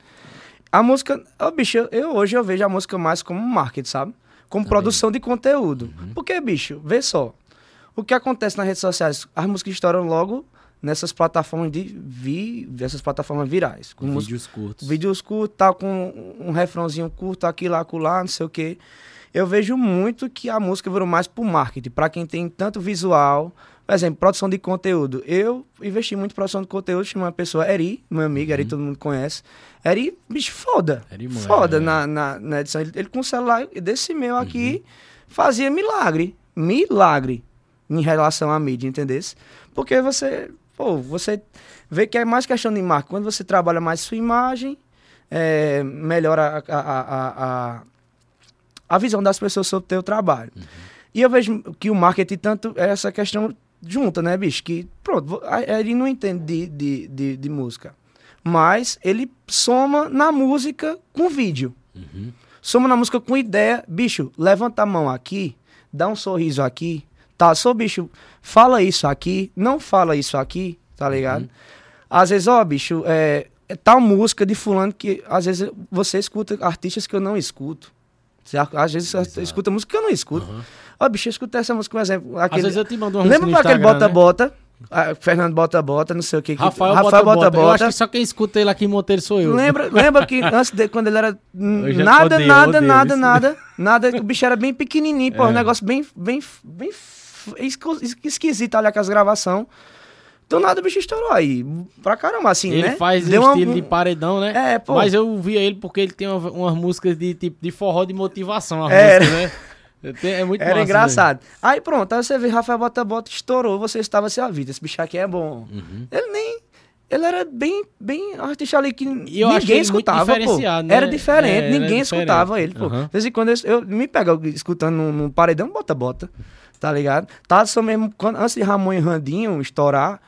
A música, oh, bicho, eu, eu hoje eu vejo a música mais como marketing, sabe? Como Também. produção de conteúdo. Uhum. Porque, bicho, vê só. O que acontece nas redes sociais? As músicas estouram logo nessas plataformas de vi, dessas plataformas virais. Com vídeos curtos. Vídeos curtos, tal, com um refrãozinho curto aqui, lá, lá, não sei o quê. Eu vejo muito que a música virou mais pro marketing, para quem tem tanto visual. Por exemplo, produção de conteúdo. Eu investi muito em produção de conteúdo, tinha uma pessoa, Eri, meu amigo, uhum. Eri todo mundo conhece. Eri, bicho, foda. Eri, mãe, foda é. na, na, na, edição. Ele, ele, com o celular desse meu aqui uhum. fazia milagre. Milagre em relação à mídia, entendesse? Porque você pô, você vê que é mais questão de marca. Quando você trabalha mais sua imagem, é, melhora a, a, a, a, visão das pessoas sobre o teu trabalho. Uhum. E eu vejo que o marketing tanto é essa questão junta, né, bicho? Que, pronto, ele não entende de, de, de, de música. Mas ele soma na música com vídeo. Uhum. Soma na música com ideia. Bicho, levanta a mão aqui, dá um sorriso aqui, Tá, sou bicho, fala isso aqui, não fala isso aqui, tá ligado? Uhum. Às vezes, ó, bicho, é, é tal música de fulano que às vezes você escuta artistas que eu não escuto. Às vezes você escuta música que eu não escuto. Uhum. Ó, bicho, eu escutei essa música, por exemplo. Aquele, às vezes eu te mando uma Lembra pra aquele bota-bota? Né? Ah, Fernando Bota Bota, não sei o que. Rafael, Rafael Bota, Bota, Bota. Eu acho que só quem escuta ele aqui em Monteiro sou eu. Lembra, lembra que antes de, quando ele era nada, odeio, nada, odeio, nada, nada, nada, o bicho era bem pequenininho, pô, é. um negócio bem, bem, bem esquisito olhar com as gravações. Do nada o bicho estourou aí. Pra caramba, assim, ele né? Ele faz Deu um estilo de paredão, né? É, pô. Mas eu via ele porque ele tem uma, umas músicas de tipo de forró de motivação, Era. música, né? É muito Era massa, engraçado. Aí pronto, aí você vê Rafael Bota Bota estourou, você estava assim, a vida, esse bicho aqui é bom. Uhum. Ele nem. Ele era bem, bem artista ali que E eu ninguém escutava, pô. né? Era diferente, É, era ninguém diferente. escutava ele, pô. Aham. De vez em quando eu, eu me pego escutando no, no paredão, bota, bota. Tá ligado? Tasso mesmo, quando, antes de Ramon e Randinho estourar,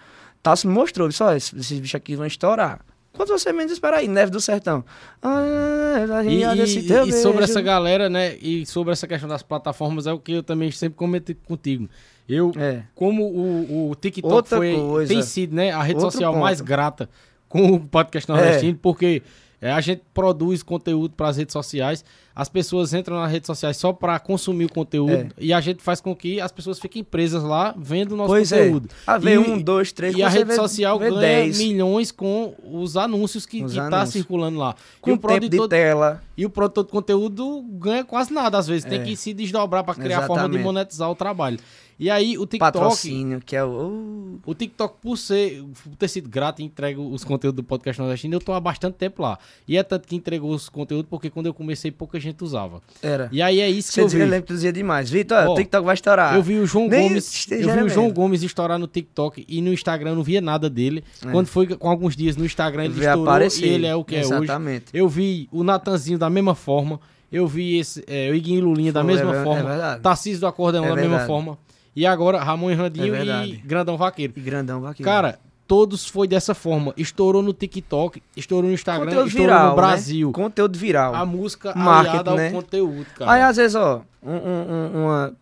Tasso me mostrou, só esses, esses bichos aqui vão estourar. Quando você menos espera aí, Neve do Sertão. Ah, E, e, e- e sobre essa galera, né? E sobre essa questão das plataformas, é o que eu também sempre comentei contigo. Eu, É. como o, o TikTok Outra foi, coisa. tem sido né, a rede Outro social ponto. mais grata com o podcast nordestino, porque é, a gente produz conteúdo para as redes sociais, as pessoas entram nas redes sociais só para consumir o conteúdo É. e a gente faz com que as pessoas fiquem presas lá vendo o nosso Pois conteúdo. é. Ah, vê E- um, dois, três, E a rede vê- social vê ganha dez. milhões com os anúncios que, tá anúncios. circulando lá. e Com o tempo de produtor tela. e o produtor de conteúdo ganha quase nada, às vezes. Tem É. que se desdobrar para criar a forma de monetizar o trabalho. E aí o TikTok, Patrocínio, que é o. o TikTok, por ser por ter sido grato entrega os conteúdos do podcast nordestino, eu tô há bastante tempo lá. E é tanto que entregou os conteúdos porque quando eu comecei pouca gente usava. Era. E aí é isso que Você eu dizia, eu vi. lembro que tu dizia demais. Vitor, o TikTok vai estourar. Eu vi o João Nem Gomes, eu vi o João. Gomes estourar no TikTok e no Instagram não via nada dele. É. Quando foi com alguns dias no Instagram ele estourou aparecer. e ele é o que é hoje. Exatamente. Eu vi o Natanzinho da mesma forma. Eu vi esse, é, o Iguinho Lulinha da Foi, mesma é forma. é. Tarcísio do Acordeão É da mesma verdade. forma. E agora Ramon e Randinho É e verdade. Grandão Vaqueiro. E grandão vaqueiro. Cara, todos foi dessa forma. Estourou no TikTok, estourou no Instagram, conteúdo estourou viral. no Brasil. Né? Conteúdo viral. A música Marketing, aliada ao né? conteúdo, cara. Aí, às vezes, ó, um- um- um- uma,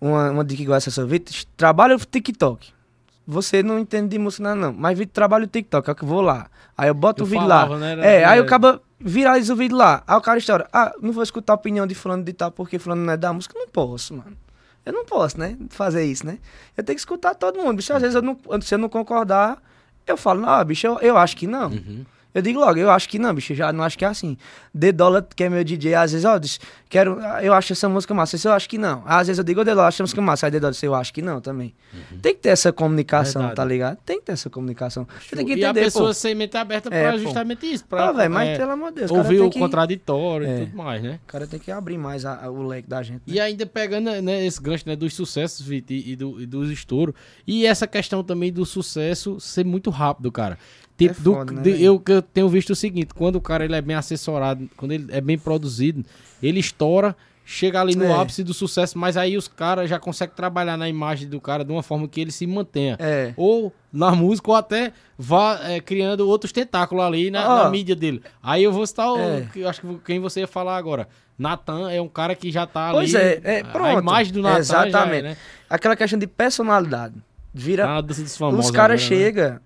uma, uma dica igual essa sua, Vitor, trabalha o TikTok. Você não entende de música, não, não. Mas Vitor trabalha o TikTok, é que eu vou lá. Aí eu boto Eu o vídeo falava, lá. né, era- é, aí o cara viraliza o vídeo lá. Aí o cara estoura. Ah, não vou escutar a opinião de fulano de tal porque fulano não é da música. Não posso, mano. Eu não posso, né? Fazer isso, né? Eu tenho que escutar todo mundo. Bicho, às vezes eu não, se eu não concordar, eu falo, não, bicho, eu, eu acho que não. Uhum. Eu digo logo, eu acho que não, bicho, já não acho que é assim. The Dollar, que é meu DJ, às vezes, ó, diz, quero, eu acho essa música massa, isso eu acho que não. Às vezes eu digo, ô, The Dollar, acho essa música massa, aí The Dollar, eu acho que não também. Tem que ter essa comunicação, Verdade. tá ligado? Tem que ter essa comunicação. Você tem que e a entender, pessoa pô. ser mente aberta É, pra pô. justamente isso. Pra, Ah, velho, mas é, pelo amor de Deus, ouvir o que- contraditório É. e tudo mais, né? O cara tem que abrir mais a- a- o leque da gente. né? E ainda pegando né, esse gancho né, dos sucessos, Vitor, e, e do, e dos estouros. E essa questão também do sucesso ser muito rápido, cara. Tipo, do- foda, né, de- eu, eu tenho visto o seguinte, quando o cara ele é bem assessorado, quando ele é bem produzido, ele estoura, chega ali no É. ápice do sucesso, mas aí os caras já conseguem trabalhar na imagem do cara de uma forma que ele se mantenha. É. Ou na música, ou até vá é, criando outros tentáculos ali na, Ó. na mídia dele. Aí eu vou citar o, É. que eu acho que quem você ia falar agora. Natan é um cara que já tá Pois ali. é, é, A pronto. imagem do Natan já é, Exatamente. né? Aquela questão de personalidade. Vira, dança dos famosos os caras agora, né?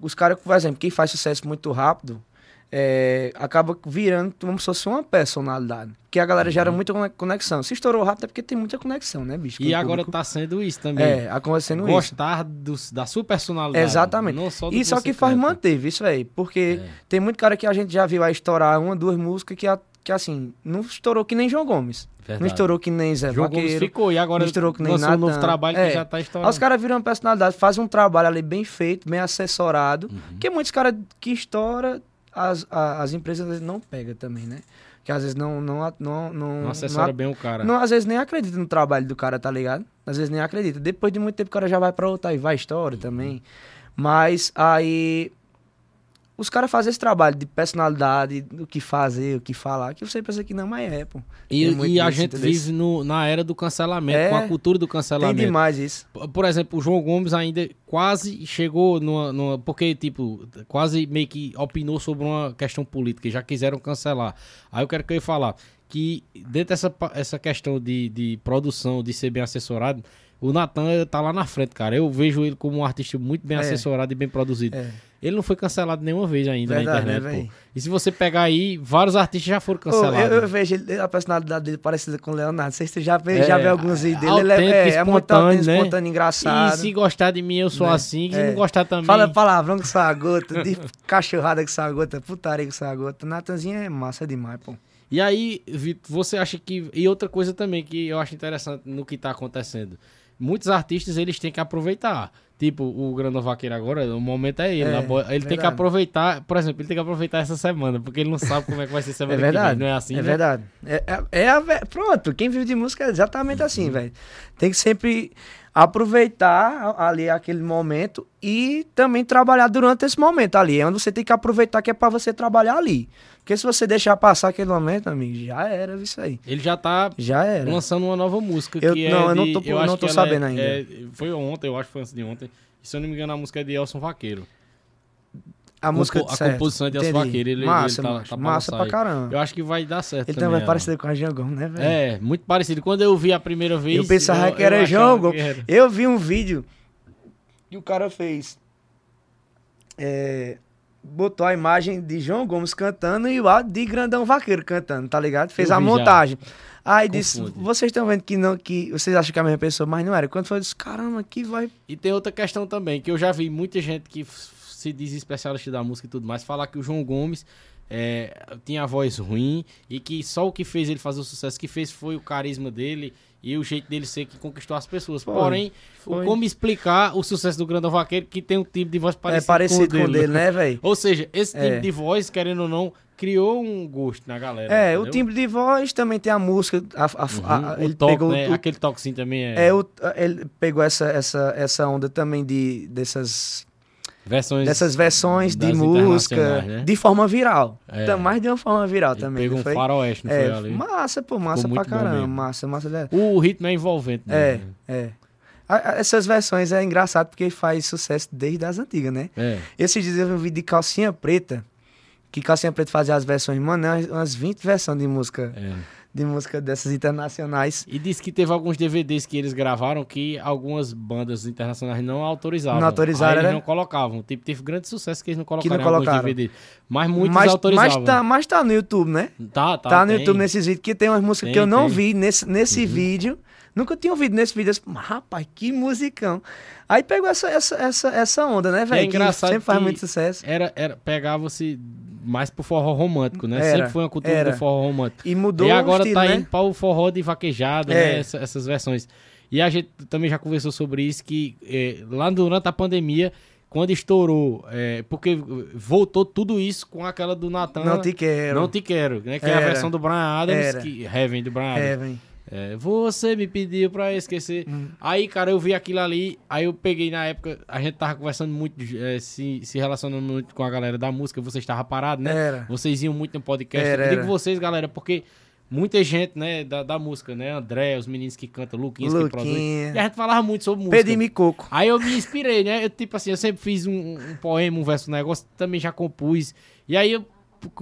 Os caras, por exemplo, quem faz sucesso muito rápido, é, acaba virando como se fosse uma personalidade. Porque a galera gera muita cone- conexão. Se estourou rápido é porque tem muita conexão, né, bicho? Uhum. E agora público. tá sendo isso também. É, acontecendo isso. Gostar da sua personalidade. Exatamente. Não só do Isso é o que faz canta. manter, isso aí. Porque É. tem muito cara que a gente já viu aí estourar uma, duas músicas que, a- que assim, não estourou que nem João Gomes. Não Verdade. estourou que nem Zé João Gomes Vaqueiro. ficou e agora misturou que nem lançou um novo trabalho É. que já tá Aí estourando. os caras viram uma personalidade, fazem um trabalho ali bem feito, bem assessorado. Uhum. Porque muitos caras que estoura, as, a- as empresas às vezes não pegam também, né? Que às vezes não. Não, não, não, Não assessora não, bem o cara. não, às vezes nem acredita no trabalho do cara, tá ligado? Às vezes nem acredita. Depois de muito tempo o cara já vai pra outra e vai Uhum. história também. Mas aí. Os caras fazem esse trabalho de personalidade, do que fazer, o que falar, que você pensa que não, mas é, pô. E, Tem muito e a gente entendeu? vive no- na era do cancelamento, É. com a cultura do Tem cancelamento. demais isso. Por exemplo, o João Gomes ainda quase chegou numa, numa- Porque, tipo, quase meio que opinou sobre uma questão política e já quiseram cancelar. Aí eu quero que eu ia falar que dentro dessa essa questão de, de produção, de ser bem assessorado, o Natan tá lá na frente, cara. Eu vejo ele como um artista muito bem É. assessorado e bem produzido. É. Ele não foi cancelado nenhuma vez ainda Verdade, na internet, né? E se você pegar aí, vários artistas já foram cancelados. eu, eu vejo ele- a personalidade dele parecida com o Leonardo. Não sei se tu já, vê, É, já vê alguns vídeos dele. Ele é, é, é muito autêntico, né? espontâneo, engraçado. E se gostar de mim, eu sou Né? assim. Se É. não gostar também. Fala palavrão com sua gota, de cachorrada com sua gota, putaria com sua gota. Natanzinho é massa demais, pô. E aí, Vitor, você acha que. E outra coisa também que eu acho interessante no que tá acontecendo. Muitos artistas eles têm que aproveitar. Tipo, o Grandão Vaqueiro agora, o momento é ele. É, ele verdade. tem que aproveitar, por exemplo, ele tem que aproveitar essa semana, porque ele não sabe como é que vai ser semana É que verdade. vem. Não é assim, é né? verdade. É, é, é a Pronto, quem vive de música é exatamente Uhum. assim, velho. Tem que sempre aproveitar ali aquele momento e também trabalhar durante esse momento ali. É onde você tem que aproveitar que é pra você trabalhar ali. Porque se você deixar passar aquele momento, amigo, já era isso aí. Ele já tá Já era. lançando uma nova música Eu- que é não, eu não de- tô- eu acho não tô sabendo é- ainda. é- foi ontem, eu acho que foi antes de ontem. Se eu não me engano, a música é de Elson Vaqueiro. A música compo- a certo, composição de entendi. Vaqueiro, ele- massa, ele tá- macho, tá massa pra caramba. Eu acho que vai dar certo Ele também. é parecido com a Jean Gomes, né, velho? É, muito parecido. Quando eu vi a primeira vez. Eu pensava que era achava João que Gomes. era. Eu vi um vídeo que o cara fez. é, botou a imagem de João Gomes cantando e o áudio de Grandão Vaqueiro cantando, tá ligado? Fez Eu a vi já. montagem. Aí disse, Confunde. vocês estão vendo que não, que vocês acham que é a mesma pessoa, mas não era. Quando foi, eu disse, caramba, que vai. E tem outra questão também, que eu já vi muita gente que se diz especialista da música e tudo mais, falar que o João Gomes é, tinha a voz ruim e que só o que fez ele fazer o sucesso que fez foi o carisma dele e o jeito dele ser que conquistou as pessoas. Foi, Porém, o foi. como explicar o sucesso do Grandão Vaqueiro que tem um tipo de voz parecido, é parecido com o dele, né? né, velho? Ou seja, esse tipo É. de voz, querendo ou não, criou um gosto na galera. É, o entendeu? timbre de voz também tem a música. a- a- Uhum, a- o ele toque, pegou né? o, Aquele toquezinho também é, é, o, ele pegou essa, essa, essa onda também de, dessas versões dessas versões de música né? de forma viral. É. Então, mais de uma forma viral Ele também. pegou um foi? faroeste, não é, foi ali? massa, pô, massa Ficou pra caramba. Massa, massa. dela. O ritmo é envolvente, É, né? é. A- Essas versões é engraçado porque faz sucesso desde as antigas, né? É. Esses dias eu vi um vídeo de Calcinha Preta, que Calcinha Preta fazia as versões, mano, é umas- umas 20 versões de música, é. De música dessas internacionais. E disse que teve alguns DVDs que eles gravaram que algumas bandas internacionais não autorizavam. Não autorizaram, Aí eles né? não colocavam. Tipo, teve grande sucesso que eles não não colocaram em alguns colocaram. DVDs. Mas muitos mas, autorizavam. mas, tá, mas tá no YouTube, né? Tá, tá. Tá, no tem. YouTube nesses vídeos, que tem umas músicas Tem, que eu não tem. Uhum. vi nesse, nesse vídeo. Nunca tinha ouvido nesse vídeo. Eu disse, "Mas, rapaz, que musicão. Aí pegou essa, essa, essa, essa onda, né, velho? que engraçado sempre faz muito sucesso. Era, era, Pegava-se mais pro forró romântico, né? Era, Sempre foi uma cultura era. do forró romântico. E mudou e agora estilo, tá né? indo para o forró de vaquejada, É. né? Essa- essas versões. E a gente também já conversou sobre isso, que eh, lá durante a pandemia, quando estourou, eh, porque voltou tudo isso com aquela do Natan. Não te quero. Não te quero, né? Que é a Era. versão do Brian Adams, Era. que, Heaven, do Brian Adams. É, velho. É, você me pediu pra esquecer. Hum. Aí, cara, eu vi aquilo ali. Aí eu peguei na época. A gente tava conversando muito, eh, se, se relacionando muito com a galera da música. Vocês estavam parados, né? Era. Vocês iam muito no podcast. Era, eu digo era. vocês, galera, porque muita gente, né, da, da música, né? André, os meninos que cantam, Luquinhas que produzem. Luquinha. E a gente falava muito sobre música. Pedime coco. Aí eu me inspirei, né? Eu, tipo assim, eu sempre fiz um, um poema, um verso, um negócio, também já compus. E aí eu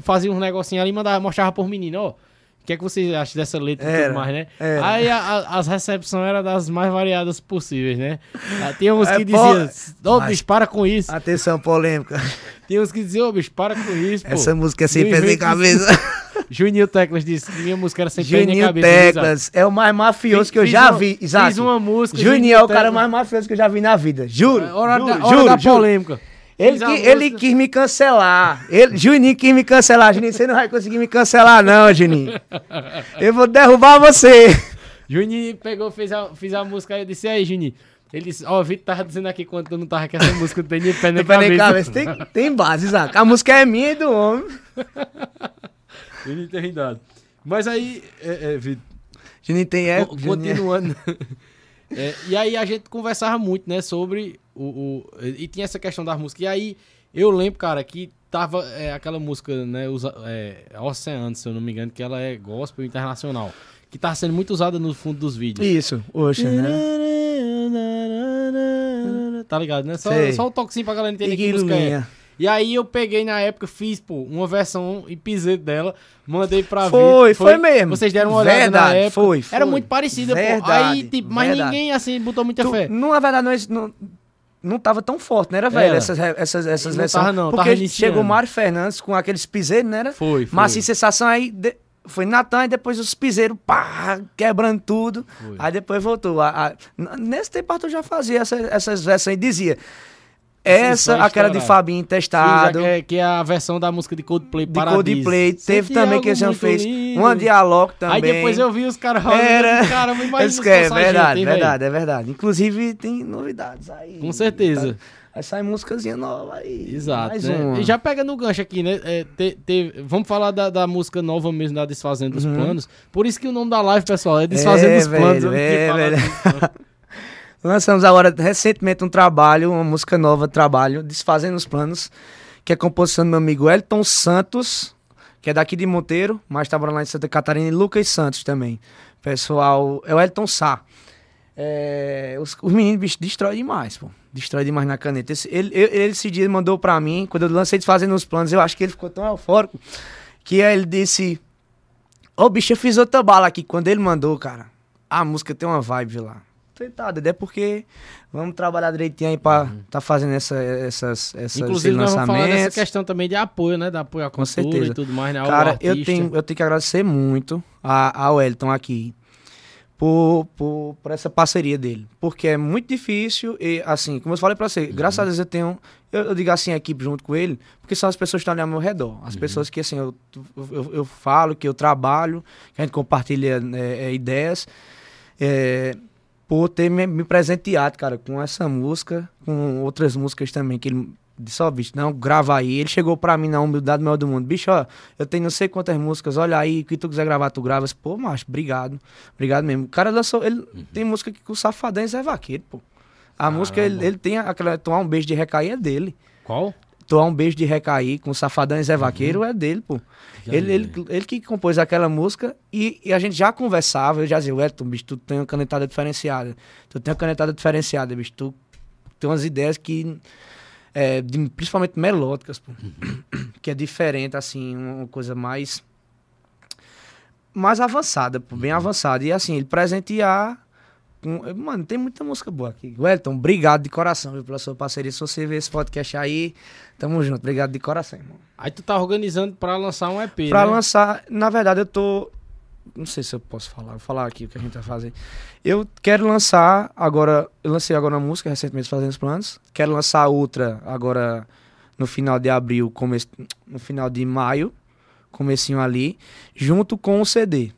fazia uns negocinhos ali e mandava, mostrava pros meninos, ó. O que é que vocês acham dessa letra e Era, tudo mais, né? era. Aí a- a- as recepções eram das mais variadas possíveis, né? Ah, Tinha uns É, que pô, diziam, ô mas- bicho, para com isso. Atenção, polêmica. Tinha uns que diziam, ô bicho, para com isso, pô. Essa música é sem pé nem cabeça. Juninho Teclas disse que minha música era sem pé nem Juninho cabeça. Isaac? Teclas é o mais mafioso Fiz- que eu já uma- vi, Isaac. Fiz uma música. Juninho é o cara mais mafioso que eu já vi na vida. Juro. É Hora, juro, da, hora juro, da juro. Ele, música. ele quis me cancelar. Ele, Juninho quis me cancelar. Juninho, você não vai conseguir me cancelar, não, Juninho. Eu vou derrubar você. Juninho pegou, fez a, fez a música aí, eu disse, e aí, Juninho? Ele disse, ó, o Vitor tava dizendo aqui quando tu não tava que essa música não tem nem pé nem cabeça. cabeça. Tem, tem base, Isaac. A música é minha e do homem. Juninho tem ridado. Mas aí, é, é, Vitor, Juninho tem é. é- continuando. É, e aí a gente conversava muito, né, sobre o, o- E tinha essa questão das músicas. E aí eu lembro, cara, que tava é, aquela música, né, usa, é, Oceano, se eu não me engano, que ela é gospel internacional. Que tá sendo muito usada no fundo dos vídeos. Isso, Oxa, né? Tá ligado, né? Só, só o toquezinho pra galera entender que música é. E aí eu peguei na época, fiz, pô, uma versão e pisei dela, mandei pra Foi, Vitor. foi mesmo. Vocês deram uma olhada na Verdade, época. foi, Era foi. muito parecida, pô. Verdade, Aí, tipo, mas verdade. ninguém, assim, botou muita Tu, fé. não, na verdade, nós não, não tava tão forte, não era, velho? Era. Essas, essas, essas Não versões. tava, não, Porque tava chegou o Mário Fernandes com aqueles piseiros, não era? Foi, foi. Mas sem sensação aí. de- foi Natan e depois os piseiros, pá, quebrando tudo. Foi. Aí depois voltou. A- a- nesse tempo Arthur já fazia essa- essas versões e dizia. Essa, aquela de Fabinho testado. Sim, é, que é a versão da música de Coldplay de Coldplay. Teve também que esse ano fez. Lindo. Uma dialogue também. Aí depois eu vi os caras Era... cara, mas é, verdade, gente, verdade, é verdade. Inclusive tem novidades aí. Com certeza. Tá? Aí sai músicazinha nova aí. Exato. Né? E já pega no gancho aqui, né? É, te, te, vamos falar da, da, música nova mesmo, da Desfazendo os uhum. Planos. Por isso que o nome da live, pessoal, é Desfazendo é, os velho, Planos. É, velho. Lançamos agora recentemente um trabalho, uma música nova, trabalho, Desfazendo os Planos, que é composição do meu amigo Elton Santos, que é daqui de Monteiro, mas tá lá em Santa Catarina, e Lucas Santos também. Pessoal, é o Elton Sá. É, os, os meninos, bicho, destrói demais, pô. Destrói demais na caneta. Esse, ele, ele, ele, esse dia mandou pra mim, quando eu lancei Desfazendo os Planos, eu acho que ele ficou tão eufórico, que ele disse, ô oh, bicho, eu fiz outra bala aqui. Quando ele mandou, cara, a música tem uma vibe lá. Falei, é porque vamos trabalhar direitinho aí pra uhum. tá fazendo essa, essas, essas Inclusive, nós vamos falar dessa questão também de apoio, né? De apoio à Com certeza. e tudo mais, né? Cara, eu tenho, eu tenho que agradecer muito a, ao Wellington aqui por, por, por essa parceria dele. Porque é muito difícil e, assim, como eu falei pra você, uhum. graças a Deus eu tenho, eu, eu, digo assim, a equipe junto com ele, porque são as pessoas que estão ali ao meu redor. As uhum. pessoas que, assim, eu, eu, eu, falo, que eu trabalho, que a gente compartilha é, é, ideias. É, por ter me, me, presenteado, cara, com essa música, com outras músicas também, que ele disse, ó, oh, bicho, não, grava aí. Ele chegou pra mim na humildade maior do mundo. Bicho, ó, eu tenho não sei quantas músicas, olha aí, o que tu quiser gravar, tu gravas. Pô, macho, obrigado. Obrigado mesmo. O cara lançou, ele uhum. tem música que o Safadão é Vaqueiro, pô. A Caramba. música, ele, ele tem aquela, tomar um beijo de recair é dele. Qual? Tomar um beijo de recair com o Safadão e Zé Vaqueiro uhum. é dele, pô. Ele, ele, ele, que compôs aquela música e, e, a gente já conversava, eu já dizia, Elton, bicho, tu tem uma canetada diferenciada. Tu tem uma canetada diferenciada, bicho. Tu tem umas ideias que. É, de, principalmente melódicas, pô, uhum. que é diferente, assim, uma coisa mais. mais avançada, pô, bem uhum. avançada. E assim, ele presentear Mano, tem muita música boa aqui. Wellington, obrigado de coração viu, pela sua parceria. Se você ver esse podcast aí, tamo junto. Obrigado de coração, irmão. Aí tu tá organizando pra lançar um EP, Pra né? lançar, na verdade, eu tô. Não sei se eu posso falar. Vou falar aqui o que a gente vai fazer. Eu quero lançar agora. Eu lancei agora uma música recentemente fazendo os planos. Quero lançar outra agora no final de abril, come... no final de maio, comecinho ali, junto com o CD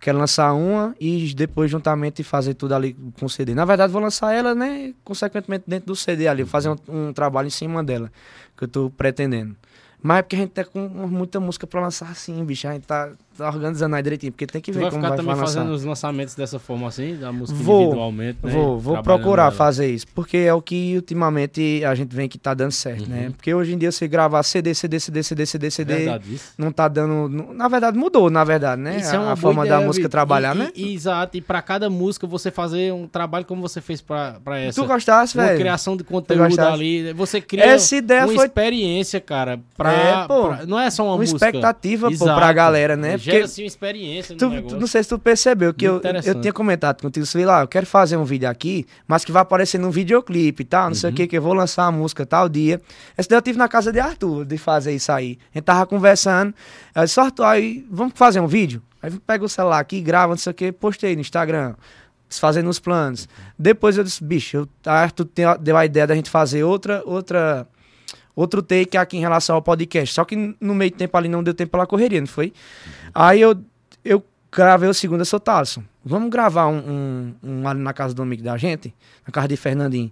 quero lançar uma e depois juntamente fazer tudo ali com o CD. Na verdade, vou lançar ela, né, consequentemente dentro do CD ali, fazer um, um trabalho em cima dela, que eu tô pretendendo. Mas é porque a gente tá com muita música pra lançar assim, bicho. A gente tá, tá organizando aí direitinho, porque tem que ver como vai ficar também fazendo os lançamentos dessa forma assim, da música vou, individualmente, né? Vou, vou procurar fazer isso, porque é o que ultimamente a gente vem que tá dando certo, né? uhum. né? Porque hoje em dia você gravar CD, CD, CD, CD, CD, CD, verdade, isso. não tá dando... Na verdade, mudou, na verdade, né? Isso é uma a forma ideia, da música trabalhar, e, né? E, exato, e pra cada música você fazer um trabalho como você fez pra, pra essa. Tu gostasse, velho? criação de conteúdo ali, você cria essa ideia uma foi... experiência, cara, pra... É, não é só uma, uma música. expectativa, Exato. pô, pra galera, né? Gera, assim, experiência tu, Não sei se tu percebeu, que eu, eu tinha comentado contigo, sei lá, eu quero fazer um vídeo aqui, mas que vai aparecer num videoclipe e tal, não uhum. sei o que, que eu vou lançar a música tal dia. Esse dia eu tive na casa de Arthur, de fazer isso aí. A gente tava conversando, eu disse, Arthur, aí, vamos fazer um vídeo? Aí pega o celular aqui, grava, não sei o que, postei no Instagram desfazendo os planos. Depois eu disse, bicho, eu, Arthur deu a ideia da gente fazer outra, outra outro take aqui em relação ao podcast. Só que no meio tempo ali não deu tempo pela correria, não foi? Aí eu, eu gravei o segundo, eu sou Thaleson. Vamos gravar um, um, um, ali na casa do amigo da gente, na casa de Fernandinho.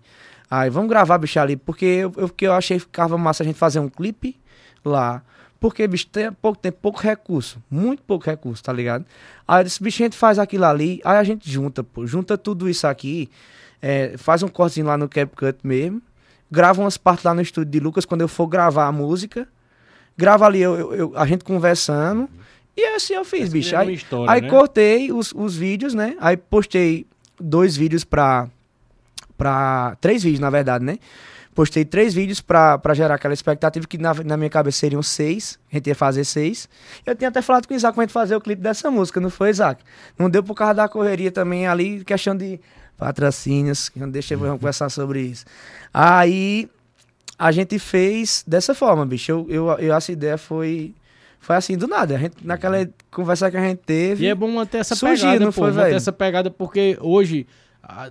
Aí vamos gravar, bicho, ali, porque eu, eu, porque eu achei que ficava massa a gente fazer um clipe lá. Porque, bicho, tem pouco, tem pouco recurso. Muito pouco recurso, tá ligado? Aí eu disse, bicho, a gente faz aquilo ali, aí a gente junta, pô. Junta tudo isso aqui, é, faz um cortezinho lá no CapCut mesmo gravo umas partes lá no estúdio de Lucas quando eu for gravar a música. Grava ali eu, eu, eu a gente conversando. E assim eu fiz, Essa bicho. É aí, história, aí né? cortei os, os vídeos, né? Aí postei dois vídeos pra. pra três vídeos, na verdade, né? Postei três vídeos pra, pra gerar aquela expectativa que na, na minha cabeça seriam seis. A gente ia fazer seis. Eu tinha até falado com o Isaac pra gente fazer o clipe dessa música, não foi, Isaac? Não deu por causa da correria também ali, questão de patrocínios. Deixa eu uhum. conversar sobre isso. Aí a gente fez dessa forma, bicho. Eu, eu, eu essa ideia foi foi assim do nada. A gente, naquela conversa que a gente teve. E é bom manter essa surgiu, pegada, não pô, foi, manter velho? essa pegada porque hoje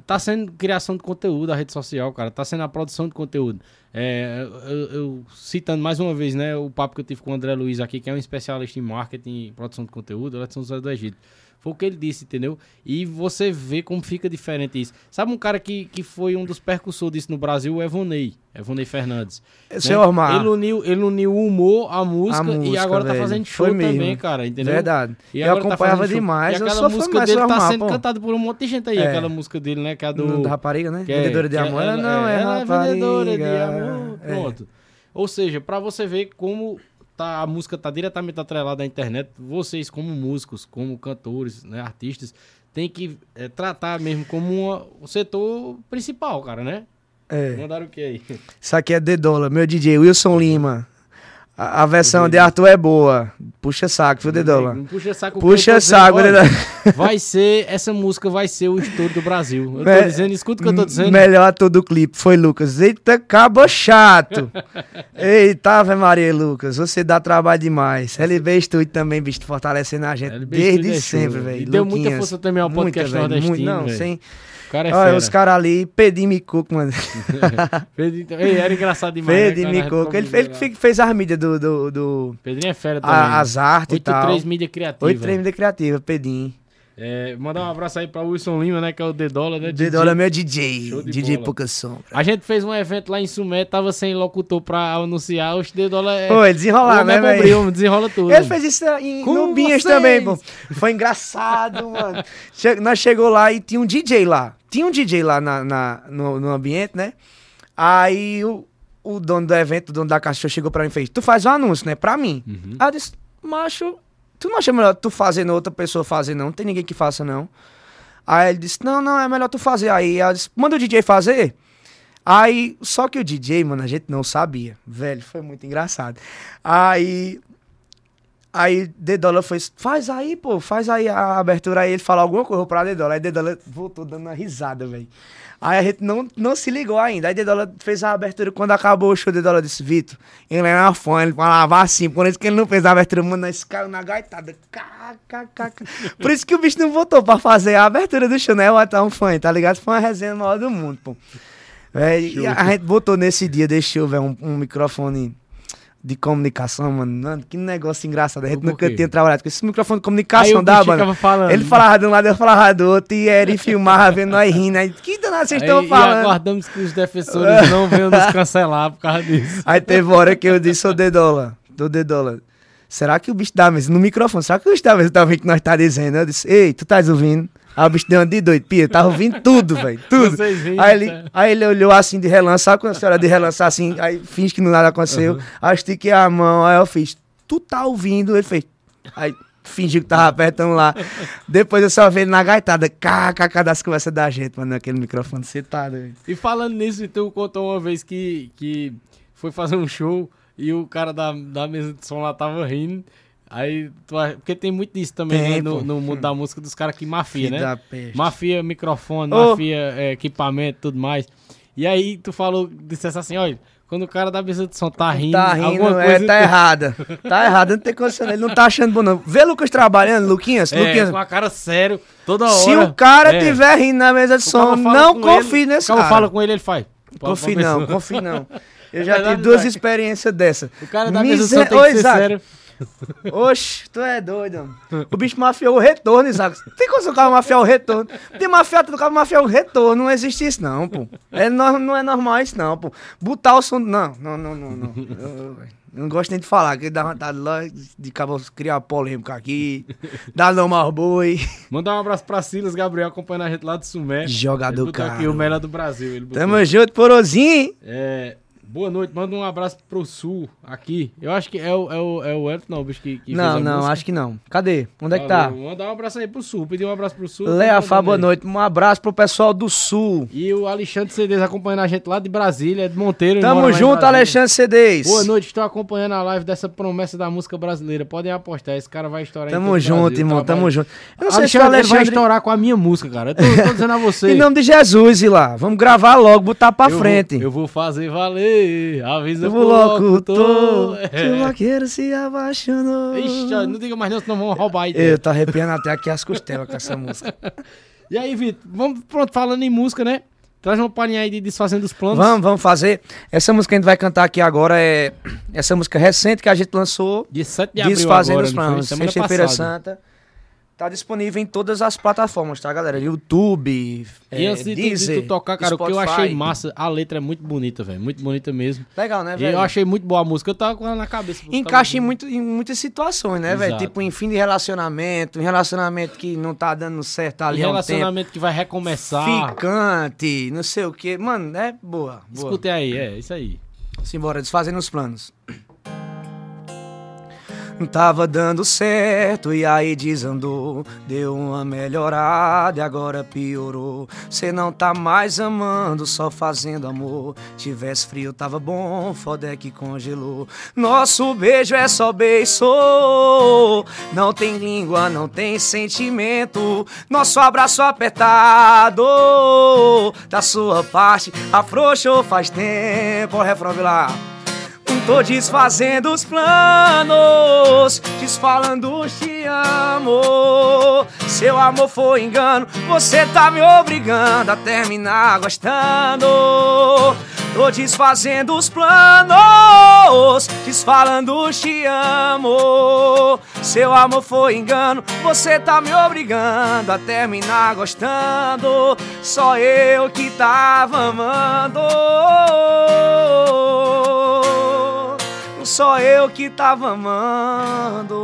tá sendo criação de conteúdo, a rede social, cara. Tá sendo a produção de conteúdo. É, eu, eu, citando mais uma vez, né, o papo que eu tive com o André Luiz aqui, que é um especialista em marketing e produção de conteúdo, lá de São José do Egito. Foi o que ele disse, entendeu? E você vê como fica diferente isso. Sabe um cara que, que foi um dos percussores disso no Brasil, o Evonei. Evonei Fernandes. Seu né? Ele uniu, ele uniu o humor, a música, música e agora tá velho. tá fazendo show também, cara, entendeu? Verdade. E eu tá acompanhava tá demais. E aquela música dele tá sendo cantada por um monte de gente aí, é. aquela música dele, né? Que é do. Da rapariga, né? É, vendedora de amor. Ela, não, é, ela é vendedora de amor. É. Pronto. Ou seja, pra você ver como tá, a música tá diretamente atrelada à internet. Vocês, como músicos, como cantores, né, artistas, tem que é, tratar mesmo como uma, o setor principal, cara, né? É. Mandaram o que aí? Isso aqui é The Dollar, meu DJ Wilson Lima. A, a versão de Arthur é boa. Puxa saco, viu, Dedola? Puxa saco. Puxa saco, Dedola. Vai ser, essa música vai ser o estouro do Brasil. Eu tô Me, dizendo, escuta o que eu tô dizendo. Melhor ator do clipe foi Lucas. Eita, cabo chato. Eita, Ave Maria, Lucas. Você dá trabalho demais. LB Studio também, bicho, fortalecendo a gente LB desde é sempre, velho. Deu muita força também ao podcast muita, nordestino, muito, Não, véio. sem... Cara é Olha, os caras ali, Pedim Micuco, mano. Ei, era engraçado demais. Né, Pedim Micuco. Ele, ele fez as mídias do, do, do. Pedrinho é fera também. A, as artes e tal. 83 mídia criativa. 83 mídia criativa, Pedim. É, mandar um abraço aí pra Wilson Lima, né? Que é o Dedola, né? Dedola é meu DJ. DJ Pouca Sombra. A gente fez um evento lá em Sumé, tava sem locutor pra anunciar. Os Dedola é. Pô, desenrolar, né, é velho? Desenrola tudo. Ele fez isso em, no Binhas também, pô. Foi engraçado, mano. Che nós chegou lá e tinha um DJ lá. Tinha um DJ lá na, na no, no, ambiente, né? Aí o, o dono do evento, o dono da caixa, chegou pra mim e fez: Tu faz um anúncio, né? Pra mim. Uhum. Aí eu disse: Macho Tu não acha melhor tu fazendo outra pessoa fazer, não? Não tem ninguém que faça, não. Aí ele disse, não, não, é melhor tu fazer. Aí ela disse, manda o DJ fazer. Aí, só que o DJ, mano, a gente não sabia. Velho, foi muito engraçado. Aí, aí Dedola foi, faz aí, pô, faz aí a abertura. Aí ele falou alguma coisa pra Dedola. Aí Dedola voltou dando uma risada, velho. Aí a gente não, não se ligou ainda. Aí Dedola fez a abertura. Quando acabou o show, Dedola disse: Vitor, ele era fã, ele falava assim. Por isso que ele não fez a abertura, mano, nós caiu na gaitada. Por isso que o bicho não voltou pra fazer a abertura do show, né? O até um fã, tá ligado? Foi uma resenha maior do mundo, pô. É, a gente botou nesse dia, deixou, velho, um, um microfone de comunicação, mano. Que negócio engraçado. A gente nunca tinha trabalhado com esse microfone de comunicação da mano. Falando. Ele falava de um lado, eu falava do outro, e ele filmava vendo nós rindo. Aí, que danado vocês estão falando? E aguardamos que os defensores não venham nos cancelar por causa disso. Aí teve hora que eu disse, ô Dedola, do Dedola, será que o bicho da mesa, no microfone, será que o bicho da mesa tá ouvindo o que nós tá dizendo? Eu disse, ei, tu tá ouvindo? Aí o bicho deu uma de doido, pia, tava ouvindo tudo, velho, tudo. aí, ele, tá. aí ele olhou assim de relance, sabe quando a senhora de relance assim, aí finge que nada aconteceu. Uhum. Aí eu estiquei a mão, aí eu fiz, tu tá ouvindo? Ele fez, aí fingiu que tava apertando lá. Depois eu só vi ele na gaitada, kkk das conversas da gente, mano, naquele microfone. Véio. E falando nisso, tu contou uma vez que, que foi fazer um show e o cara da, da mesa de som lá tava rindo. Aí, tu, porque tem muito disso também né, no, no, mundo da música dos caras que mafia, que né? Mafia microfone, oh. mafia é, equipamento tudo mais. E aí tu falou, disse assim, olha, quando o cara da mesa de som tá rindo, tá rindo, alguma é, coisa... Tá errada. Tá errado, não tem condição. Ele não tá achando bom, não. Vê Lucas trabalhando, Luquinhas, é, Luquinhas. com a cara sério, toda hora. Se o cara é. tiver rindo na mesa de som, não confie ele, nesse cara. O fala com ele, ele faz. Confie não, confie não. Eu já tive duas experiências dessas. O cara da mesa de som tem que ser sério. Oxe, tu é doido. O bicho mafiou o retorno, Isaac. Tem como o cara mafiar o retorno? Tem mafiado do cara mafiar o retorno. Não existe isso, não, pô. É, não, não é normal isso, não, pô. Botar o som. Não, não, não, não. não. Eu, eu não gosto nem de falar, que dá vontade lá de criar polêmica aqui. Dá não mais boi. Mandar um abraço pra Silas Gabriel acompanhando a gente lá do Sumé. Jogador cara. aqui o melhor do Brasil. Tamo junto, porozinho. É. Boa noite, manda um abraço pro sul aqui. Eu acho que é o, é o, é o Elton, não, bicho, que, que Não, não, música. acho que não. Cadê? Onde é que tá? Manda um abraço aí pro sul, pedir um abraço pro sul. Lea Fá, boa noite. Um abraço pro pessoal do sul. E o Alexandre Cedês acompanhando a gente lá de Brasília, de Monteiro. Tamo junto, Alexandre Cedês. Boa noite, estou acompanhando a live dessa promessa da música brasileira. Podem apostar, esse cara vai estourar Tamo junto, irmão, tá, tamo junto. Eu não Alexandre, sei se o Alexandre vai estourar com a minha música, cara. Eu tô, tô dizendo a você. em nome de Jesus, e lá. Vamos gravar logo, botar pra eu frente. Vou, eu vou fazer valer. Avisa avisa pro locutor é. que o vaqueiro se apaixonou. Ixi, não diga mais não, senão vão roubar aí. Eu tô arrepiando até aqui as costelas com essa música. E aí, Vitor, vamos, pronto, falando em música, né? Traz uma palhinha aí de Desfazendo os Planos. Vamos, vamos fazer. Essa música que a gente vai cantar aqui agora é essa música recente que a gente lançou. De 7 de abril Desfazendo agora, os? Planos. Sexta-feira. Santa. Tá disponível em todas as plataformas, tá, galera? YouTube, E é, antes de, tu- de Deezer, tu tocar, cara, o que eu Spotify. achei massa, a letra é muito bonita, velho. Muito bonita mesmo. Legal, né, E velho? eu achei muito boa a música. Eu tava com ela na cabeça. Encaixa em, muito, em muitas situações, né, velho? Tipo, em fim de relacionamento, em relacionamento que não tá dando certo ali um tempo. relacionamento que vai recomeçar. Ficante, não sei o quê. Mano, é boa. boa. Escutem aí, é isso aí. Simbora, desfazendo os planos. Tava dando certo e aí desandou. Deu uma melhorada e agora piorou. Cê não tá mais amando, só fazendo amor. Tivesse frio, tava bom, foda é que congelou. Nosso beijo é só beijo. Não tem língua, não tem sentimento. Nosso abraço apertado. Da sua parte, afrouxou faz tempo. Refrão, lá. Tô desfazendo os planos, desfalando te amo. Seu amor foi engano, você tá me obrigando a terminar gostando. Tô desfazendo os planos, desfalando te amo. Seu amor foi engano, você tá me obrigando a terminar gostando. Só eu que tava amando. Só eu que tava amando.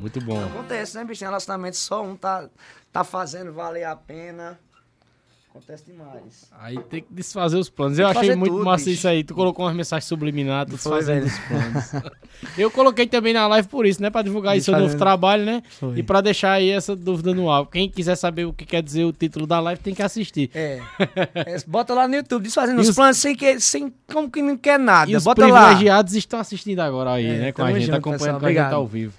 Muito bom. Acontece, né, bicho? Em relacionamento só um tá, tá fazendo valer a pena. Acontece demais. Aí tem que desfazer os planos. Eu achei muito tudo, massa bicho. isso aí. Tu colocou umas mensagens subliminares, Foi, desfazendo os planos. Eu coloquei também na live por isso, né? Pra divulgar aí seu novo trabalho, né? Foi. E pra deixar aí essa dúvida no ar. Quem quiser saber o que quer dizer o título da live tem que assistir. É. É, Bota lá no YouTube, desfazendo os os- planos sem que como como que não quer nada. E os Bota lá. privilegiados estão assistindo agora aí, É, né? Com a gente, junto, acompanhando pessoal. com a gente ao vivo.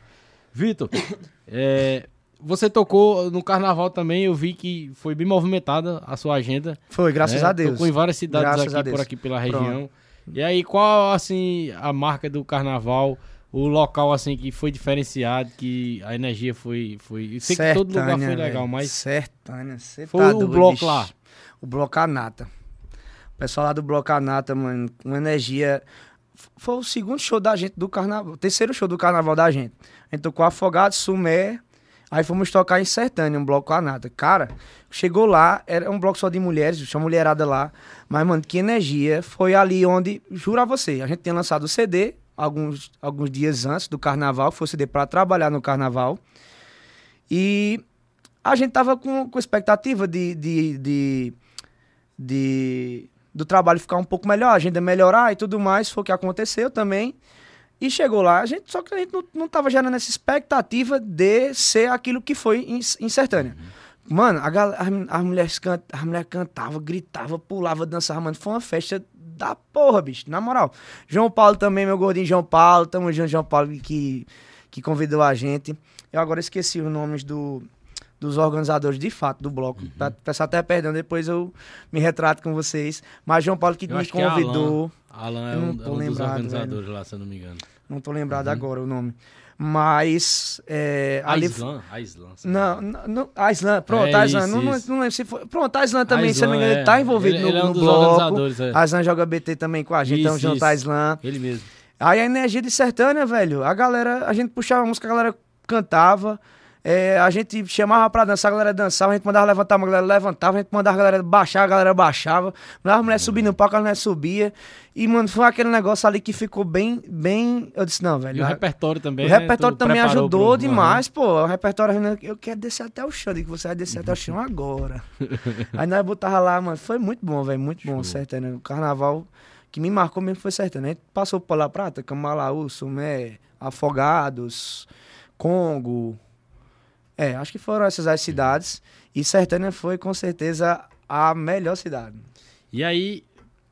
Vitor, é, você tocou no carnaval também, eu vi que foi bem movimentada a sua agenda. Foi, graças né? a Deus. Tocou em várias cidades Graças aqui por aqui pela Pronto. região. E aí, qual assim a marca do carnaval? O local assim que foi diferenciado, que a energia foi foi, eu sei que todo lugar Sertânia, foi legal, mas Sertânia, cê Foi tá o doido, bloco bicho. lá. O bloco Anata. O pessoal lá do bloco Anata, mano, uma energia. Foi o segundo show da gente do carnaval. O terceiro show do carnaval da gente. A gente tocou Afogado, Sumé. Aí fomos tocar em Sertânia, um bloco Anata. Cara, chegou lá, era um bloco só de mulheres, tinha uma mulherada lá. Mas, mano, que energia. Foi ali onde, juro a você, a gente tinha lançado o CD alguns, alguns dias antes do carnaval, que foi o CD pra trabalhar no carnaval. E a gente tava com, com expectativa de, de, de, de- do trabalho ficar um pouco melhor, a agenda melhorar e tudo mais. Foi o que aconteceu também. E chegou lá, a gente, só que a gente não, não tava gerando essa expectativa de ser aquilo que foi em, em Sertânia. Mano, a gal- as, as mulheres can, as mulheres cantavam, gritavam, pulavam, dançavam, mano. Foi uma festa da porra, bicho, na moral. João Paulo também, meu gordinho João Paulo, tamo junto, João Paulo, que, que convidou a gente. Eu agora esqueci os nomes do, dos organizadores de fato do bloco. Tá, peço até perdão, depois eu me retrato com vocês. Mas João Paulo que eu me acho que é convidou. Alan é um, é um dos organizadores lá, se eu não me engano. Não tô lembrado agora o nome. Mas. É, ali f- Aislan, Aislan. se Não, não, não, a Islan, pronto, É a Islan, isso, não, isso. não lembro se foi. Pronto, a Islan também, se eu não me engano, ele tá envolvido ele, no, ele é um no bloco. é. A Islan joga BT também com a gente, então Isso, junto a. Islan. Ele mesmo. Aí a energia de Sertânia, velho, a galera, a gente puxava a música, a galera cantava, é, a gente chamava pra dançar, a galera dançava, a gente mandava levantar, a galera levantava, a gente mandava a galera baixar, a galera baixava, mandava a mulher subir no palco, a mulher subia, e, mano, foi aquele negócio ali que ficou bem, bem, eu disse, não, E velho, o a- repertório também. o né? repertório Tu também ajudou pro- demais, pô. O repertório, eu quero descer até o chão. Digo, você vai descer até o chão agora. Aí nós botava lá, mano. Foi muito bom, velho. Muito bom, Show. Sertânia. O carnaval que me marcou mesmo foi Sertânia. A gente passou por La Prata, Camalaú, Sumé, Afogados, Congo. É, acho que foram essas as cidades. E Sertânia foi, com certeza, a melhor cidade. E aí,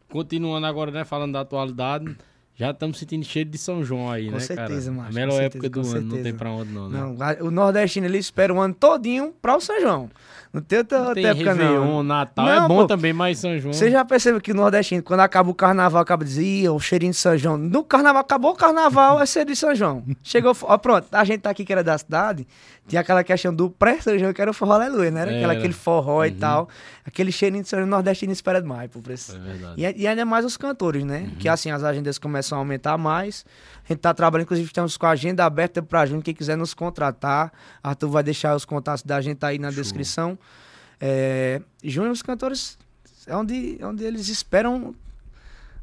continuando agora, né, falando da atualidade, Já estamos sentindo cheiro de São João aí, com né, certeza, cara? Macho, a melhor época do ano, certeza. não tem pra onde não, né? Não, o nordestino ele espera o ano todinho para o São João. Não tem outra, Não outra tem época Réveillon, não. Natal Não, é bom pô. também, mas São João... Você já percebeu que o nordestino, quando acaba o carnaval, acaba dizendo, Ih, o cheirinho de São João. No carnaval, acabou o carnaval, é ser de São João. Chegou, ó, pronto, a gente tá aqui que era da cidade, tinha aquela questão do pré-São que era o forró aleluia, né? Era Era. aquele forró e Uhum. tal. Aquele cheirinho de São João nordestino espera demais, pra esse- É verdade. E, e ainda mais os cantores, né? Que assim, as agendas começam a aumentar mais. A gente tá trabalhando, inclusive, estamos com a agenda aberta pra junho. Quem quiser nos contratar, Arthur vai deixar os contatos da gente aí na Show. descrição. É, junho, os cantores é onde, é onde eles esperam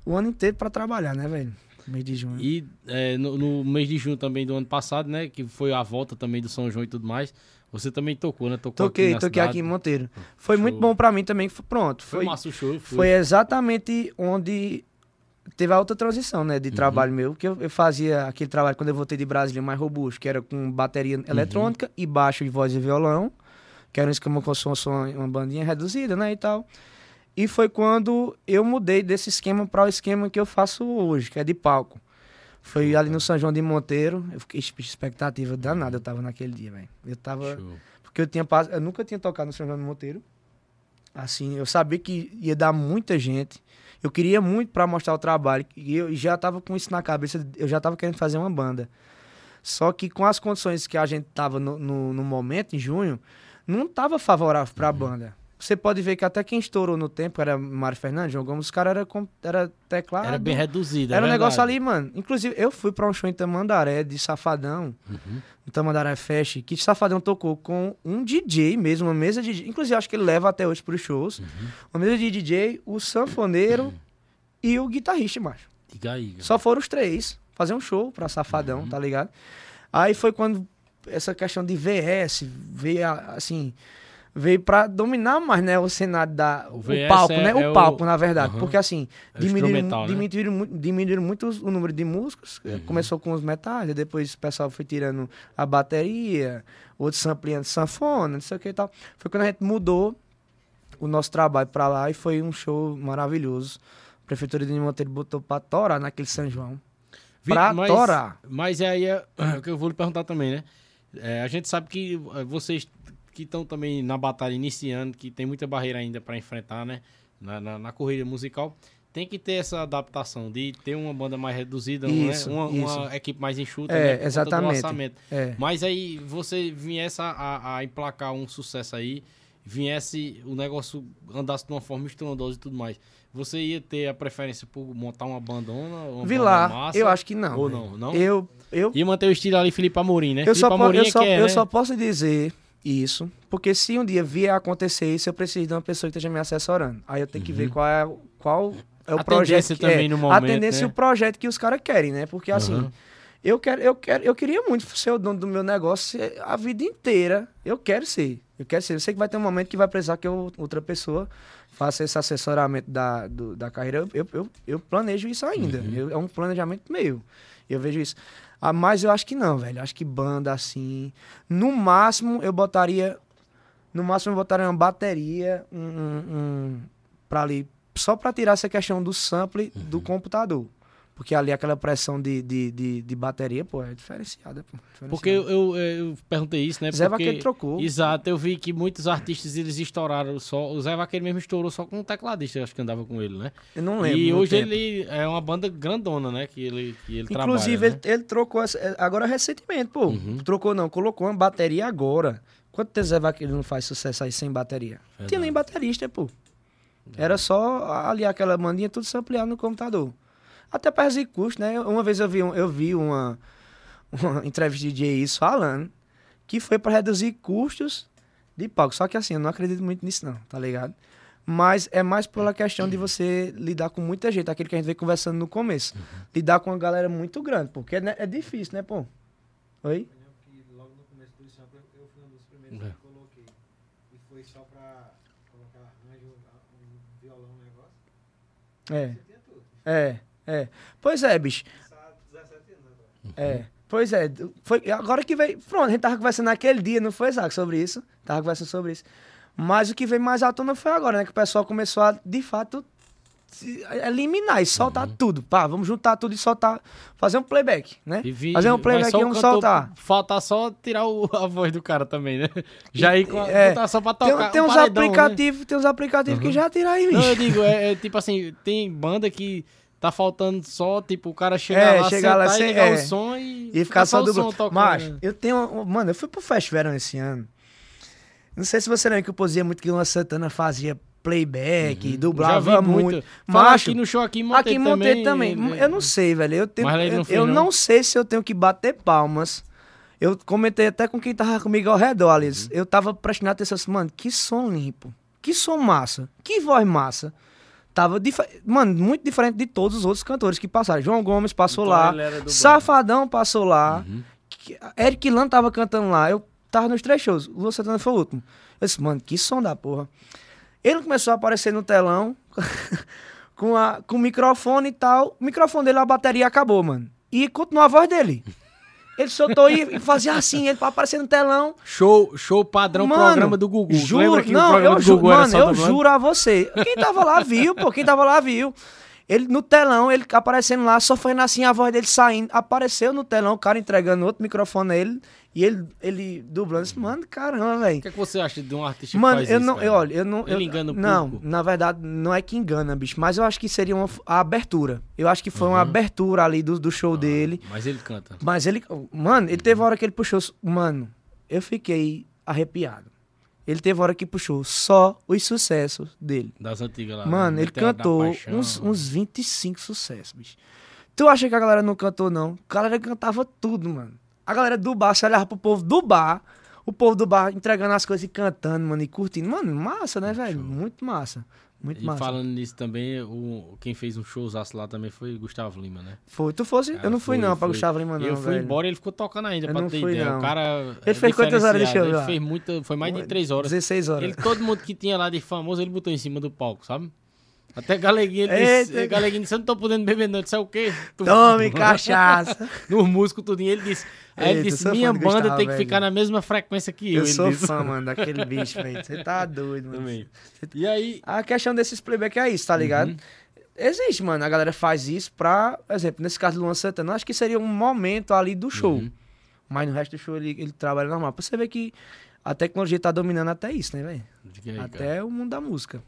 o ano inteiro pra trabalhar, né, velho? Mês de junho. E é, no, no mês de junho também do ano passado, né? Que foi a volta também do São João e tudo mais. Você também tocou, né? Tocou Toquei, aqui toquei cidade. aqui em Monteiro. Foi Show. muito bom pra mim também. foi- Pronto, Foi, foi, massa o show. Foi. Foi exatamente onde teve a outra transição, né, Uhum. de trabalho meu, que eu, eu fazia aquele trabalho quando eu voltei de Brasília mais robusto, que era com bateria Uhum. eletrônica e baixo de voz e violão, que era um esquema com som, som, uma bandinha reduzida, né, e tal. E foi quando eu mudei desse esquema para o esquema que eu faço hoje, que é de palco. Foi ali no São João de Monteiro, eu fiquei expectativa danada, eu tava naquele dia, velho. Eu tava Show. porque eu tinha eu nunca tinha tocado no São João do Monteiro. Assim, eu sabia que ia dar muita gente. Eu queria muito para mostrar o trabalho e eu já tava com isso na cabeça, eu já tava querendo fazer uma banda. Só que com as condições que a gente tava no, no, no momento, em junho, não tava favorável pra banda. Você pode ver que até quem estourou no tempo era Mário Fernandes, João Gomes, os caras era, era teclado. Era bem reduzido. Era é um negócio ali, mano. Inclusive, eu fui pra um show em Tamandaré de Safadão. Uhum. Tamandaré Fest, que Safadão tocou com um DJ mesmo, uma mesa de DJ. Inclusive, acho que ele leva até hoje pros shows. Uhum. Uma mesa de DJ, o sanfoneiro e o guitarrista, macho. Diga aí. Só foram os três fazer um show pra Safadão, Uhum. tá ligado? Aí foi quando essa questão de VS veio, assim, veio pra dominar mais, né, o cenário da... O O, palco, é- né? é O o- palco, na verdade. Aham. Porque, assim, É o diminuíram, né? diminuíram, muito, diminuíram muito o número de músicos. Uhum. Começou com os metais, depois o pessoal foi tirando a bateria, outros ampliando sanfona, não sei o que e tal. Foi quando a gente mudou o nosso trabalho pra lá e foi um show maravilhoso. A Prefeitura de Monteiro botou pra torar naquele São João. Vi- Pra mas, torar. Mas aí é o que eu vou lhe perguntar também, né? É, a gente sabe que é, vocês que estão também na batalha iniciando, que tem muita barreira ainda para enfrentar, né? Na, na, na corrida musical, tem que ter essa adaptação de ter uma banda mais reduzida, Isso, né? uma, uma equipe mais enxuta, É, né? Exatamente. orçamento. É. Mas aí você viesse a, a, a emplacar um sucesso aí, viesse o negócio andasse de uma forma estrondosa e tudo mais, você ia ter a preferência por montar uma bandona? Uma Vi banda lá, massa, eu acho que não. Ou velho. não? não? Eu, eu, E manter o estilo ali Felipe Amorim, né? eu, Felipe só, Amorim eu, é só, é, eu né? só posso dizer isso, porque se um dia vier a acontecer isso, eu preciso de uma pessoa que esteja me assessorando. Aí eu tenho que ver qual é, qual é o Uhum. A projeto. tendência que- também é, no A momento, tendência né? e o projeto que os caras querem, né? Porque assim, Uhum. eu quero, eu quero, eu queria muito ser o dono do meu negócio a vida inteira. Eu quero ser. Eu quero ser. Eu sei que vai ter um momento que vai precisar que eu- outra pessoa faça esse assessoramento da, do- da carreira. Eu, eu, eu planejo isso ainda. Uhum. Eu- é um planejamento meu. Eu vejo isso. Ah, mas eu acho que não, velho. Eu acho que banda assim. No máximo, eu botaria. No máximo, eu botaria uma bateria. Um, um, um- pra ali. Só pra tirar essa questão do sample Uhum. do computador. Porque ali aquela pressão de, de, de, de bateria, pô, é diferenciada, pô. diferenciada. Porque eu, eu, eu perguntei isso, né? Zé porque... Vaqueiro trocou. Exato, eu vi que muitos artistas eles estouraram só. O Zé Vaqueiro mesmo estourou só com um tecladista, eu acho que andava com ele, né? Eu não lembro. e hoje tempo. ele é uma banda grandona, né? Que ele, que ele Inclusive, trabalha. né? ele, ele trocou é, agora recentemente, pô. Uhum. Trocou não, colocou uma bateria agora. Quanto tempo Zé Vaqueiro não faz sucesso aí sem bateria? Não Tinha nem baterista, pô. Era só ali aquela mandinha tudo sampleado no computador. Até para reduzir custo, né? Uma vez eu vi, um- eu vi uma, uma entrevista de DJ isso falando que foi para reduzir custos de palco. Só que assim, eu não acredito muito nisso não, tá ligado? Mas é mais pela questão de você lidar com muita gente, aquilo que a gente veio conversando no começo. Lidar com uma galera muito grande, porque né, é difícil, né, pô? Oi? logo no começo do sample eu fui um dos primeiros É. que coloquei. E foi só pra colocar arranjo, um violão, um negócio. É, Você tinha tudo. é, é. Pois é, bicho. Há 17 anos agora. É. Pois é, foi agora que veio. Pronto, a gente tava conversando naquele dia, não foi, Zac, sobre isso? Tava conversando sobre isso. Mas o que veio mais à tona foi agora, né? Que o pessoal começou a, de fato, eliminar e soltar Uhum. tudo. Pá, vamos juntar tudo e soltar. Fazer um playback, né? Vi- Fazer um playback e vamos cantor- soltar. Falta só tirar o- a voz do cara também, né? Já ir com a, É, só pra Tem, tocar. tem um uns paredão, né? aplicativos, tem uns aplicativos que já tiraram em mim. Não, eu digo, é, é tipo assim, tem banda que tá faltando só, tipo, o cara chegar É, lá, chegar lá sentar e sem- ligar é. o som e, E ficar só o dublo. som. Mas, né? eu tenho. Mano, eu fui pro Fest Verão esse ano. Não sei se você lembra que o Pozia muito que o Luan Santana fazia playback, Uhum. Dublava muito. Fala Macho, aqui no show aqui, Monteiro aqui em Monteiro também. ele- Eu não sei, velho. Eu, tenho, não eu, fez, eu não? não sei se eu tenho que bater palmas. Eu comentei até com quem tava comigo ao redor, Alice. Uhum. Eu tava prestando atenção assim, mano, que som limpo. Que som massa. Que voz massa. Tava, dife- mano, muito diferente de todos os outros cantores que passaram. João Gomes passou Então lá. Safadão passou lá. Uhum. que- Eric Lan tava cantando lá. Eu tava nos três shows. O Luan Santana foi o último. Eu disse, mano, que som da porra. Ele começou a aparecer no telão com, a, com o microfone e tal. O microfone dele, a bateria acabou, mano. E continuou a voz dele. Ele soltou e fazia assim, ele aparecer no telão. Show, show padrão Mano, programa do Gugu. Juro, que não, eu juro, mano, eu juro a você. Quem tava lá viu, pô, quem tava lá viu. Ele no telão, ele aparecendo lá, só foi assim a voz dele saindo. Apareceu no telão, o cara entregando outro microfone a ele e ele, ele dublando. Disse, Mano, caramba, velho. O que, é que você acha de um artista Mano, que faz eu isso, não, cara? eu, olha, eu não. Ele eu- engana o Não, público. na verdade, não é que engana, bicho, mas eu acho que seria uma, a abertura. Eu acho que foi uma Uhum. abertura ali do, do show dele. Mas ele canta. Mas ele. Mano, ele teve hora que ele puxou. Mano, eu fiquei arrepiado. Ele teve hora que puxou só os sucessos dele. Das antigas lá. Mano, né? ele Meteoro da cantou Paixão. uns, uns 25 sucessos, bicho. Tu acha que a galera não cantou, não? A galera cantava tudo, mano. A galera do bar, você olhava pro povo do bar, o povo do bar entregando as coisas e cantando, mano, e curtindo. Mano, massa, né, velho? Muito massa. Muito E massa. falando nisso também, o, quem fez um showzaço lá também foi Gustavo Lima, né? Foi. Tu fosse? Cara, eu não fui, foi, não, pra foi. Gustavo Lima, não. eu fui velho. embora e ele ficou tocando ainda, Eu pra ter fui, ideia. não. O cara. é Ele fez quantas horas de show Ele lá? fez muita. Foi mais de três horas. 16 horas. Ele, todo mundo que tinha lá de famoso, ele botou em cima do palco, sabe? Até Galeguinho, ele Eita. disse, Galeguinho disse, eu não tô podendo beber não, disse, é o quê? Tu- Tome cachaça. No músico tudinho, ele disse, aí ele Eita, disse, minha banda Gustavo, tem que velho. ficar na mesma frequência que eu, Eu sou disse. fã, mano, daquele bicho, velho. Você tá doido, mano. Também. E aí, A questão desses playback é isso, tá ligado? Uhum. Existe, mano. A galera faz isso pra, por exemplo, nesse caso do Luan Santana, acho que seria um momento ali do show. Uhum. Mas no resto do show ele, ele trabalha normal. Pra você ver que a tecnologia tá dominando até isso, né, velho? Aí, cara. Até o mundo da música.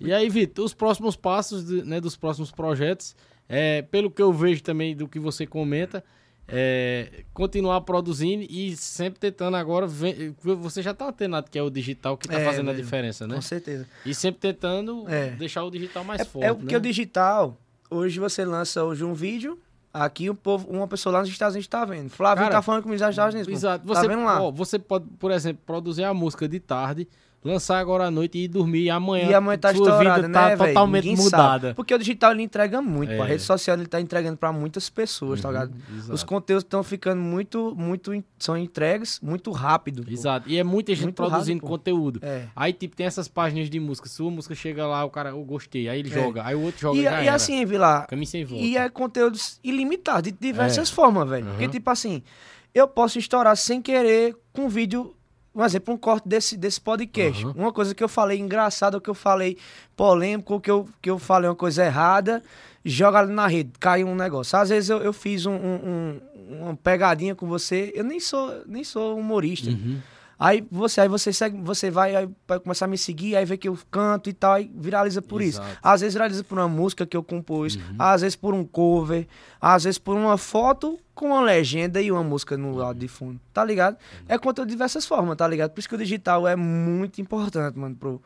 E aí, Vitor, os próximos passos né, dos próximos projetos, é, pelo que eu vejo também do que você comenta, é, continuar produzindo e sempre tentando agora. Você já tá antenado que é o digital que tá É, fazendo a velho. diferença, né? Com certeza. E sempre tentando É. deixar o digital mais É, forte. é porque né? o digital, hoje você lança hoje um vídeo, aqui o povo, uma pessoa lá nos Estados Unidos tá vendo. Flávio Cara, tá falando comigo nos Estados Unidos. Exato. Tá Você, vendo lá? ó, você pode, por exemplo, produzir a música de tarde, lançar agora à noite e ir dormir e amanhã. E amanhã tá sua vida tá né, totalmente Ninguém mudada. sabe. Porque o digital ele entrega muito, pô. A É. rede social ele tá entregando pra muitas pessoas, tá ligado? Uhum, exato. Os conteúdos estão ficando muito, muito, são entregues muito rápido. pô. Exato. E é muita gente Muito produzindo rápido, conteúdo. É. Aí, tipo, tem essas páginas de música. Sua música chega lá, o cara, eu gostei. Aí ele É. joga. Aí o outro joga E, já e assim, volta. e é conteúdos ilimitados, de diversas É. formas, velho. Uhum. Porque, tipo assim, eu posso estourar sem querer com um vídeo, um exemplo, um corte desse, desse podcast. Uhum. Uma coisa que eu falei engraçada, ou que eu falei polêmico, ou que eu, que eu falei uma coisa errada, joga ali na rede, cai um negócio. Às vezes eu, eu fiz um- um- um- uma pegadinha com você, eu nem sou, nem sou humorista. Uhum. Aí você, aí você segue, você vai, vai começar a me seguir, aí vê que eu canto e tal, aí viraliza por isso. Exato. Às vezes viraliza por uma música que eu compus, Uhum. às vezes por um cover, às vezes por uma foto com uma legenda e uma música Uhum. no áudio de fundo, tá ligado? É conteúdo de diversas formas, tá ligado? Por isso que o digital é muito importante, mano, pro,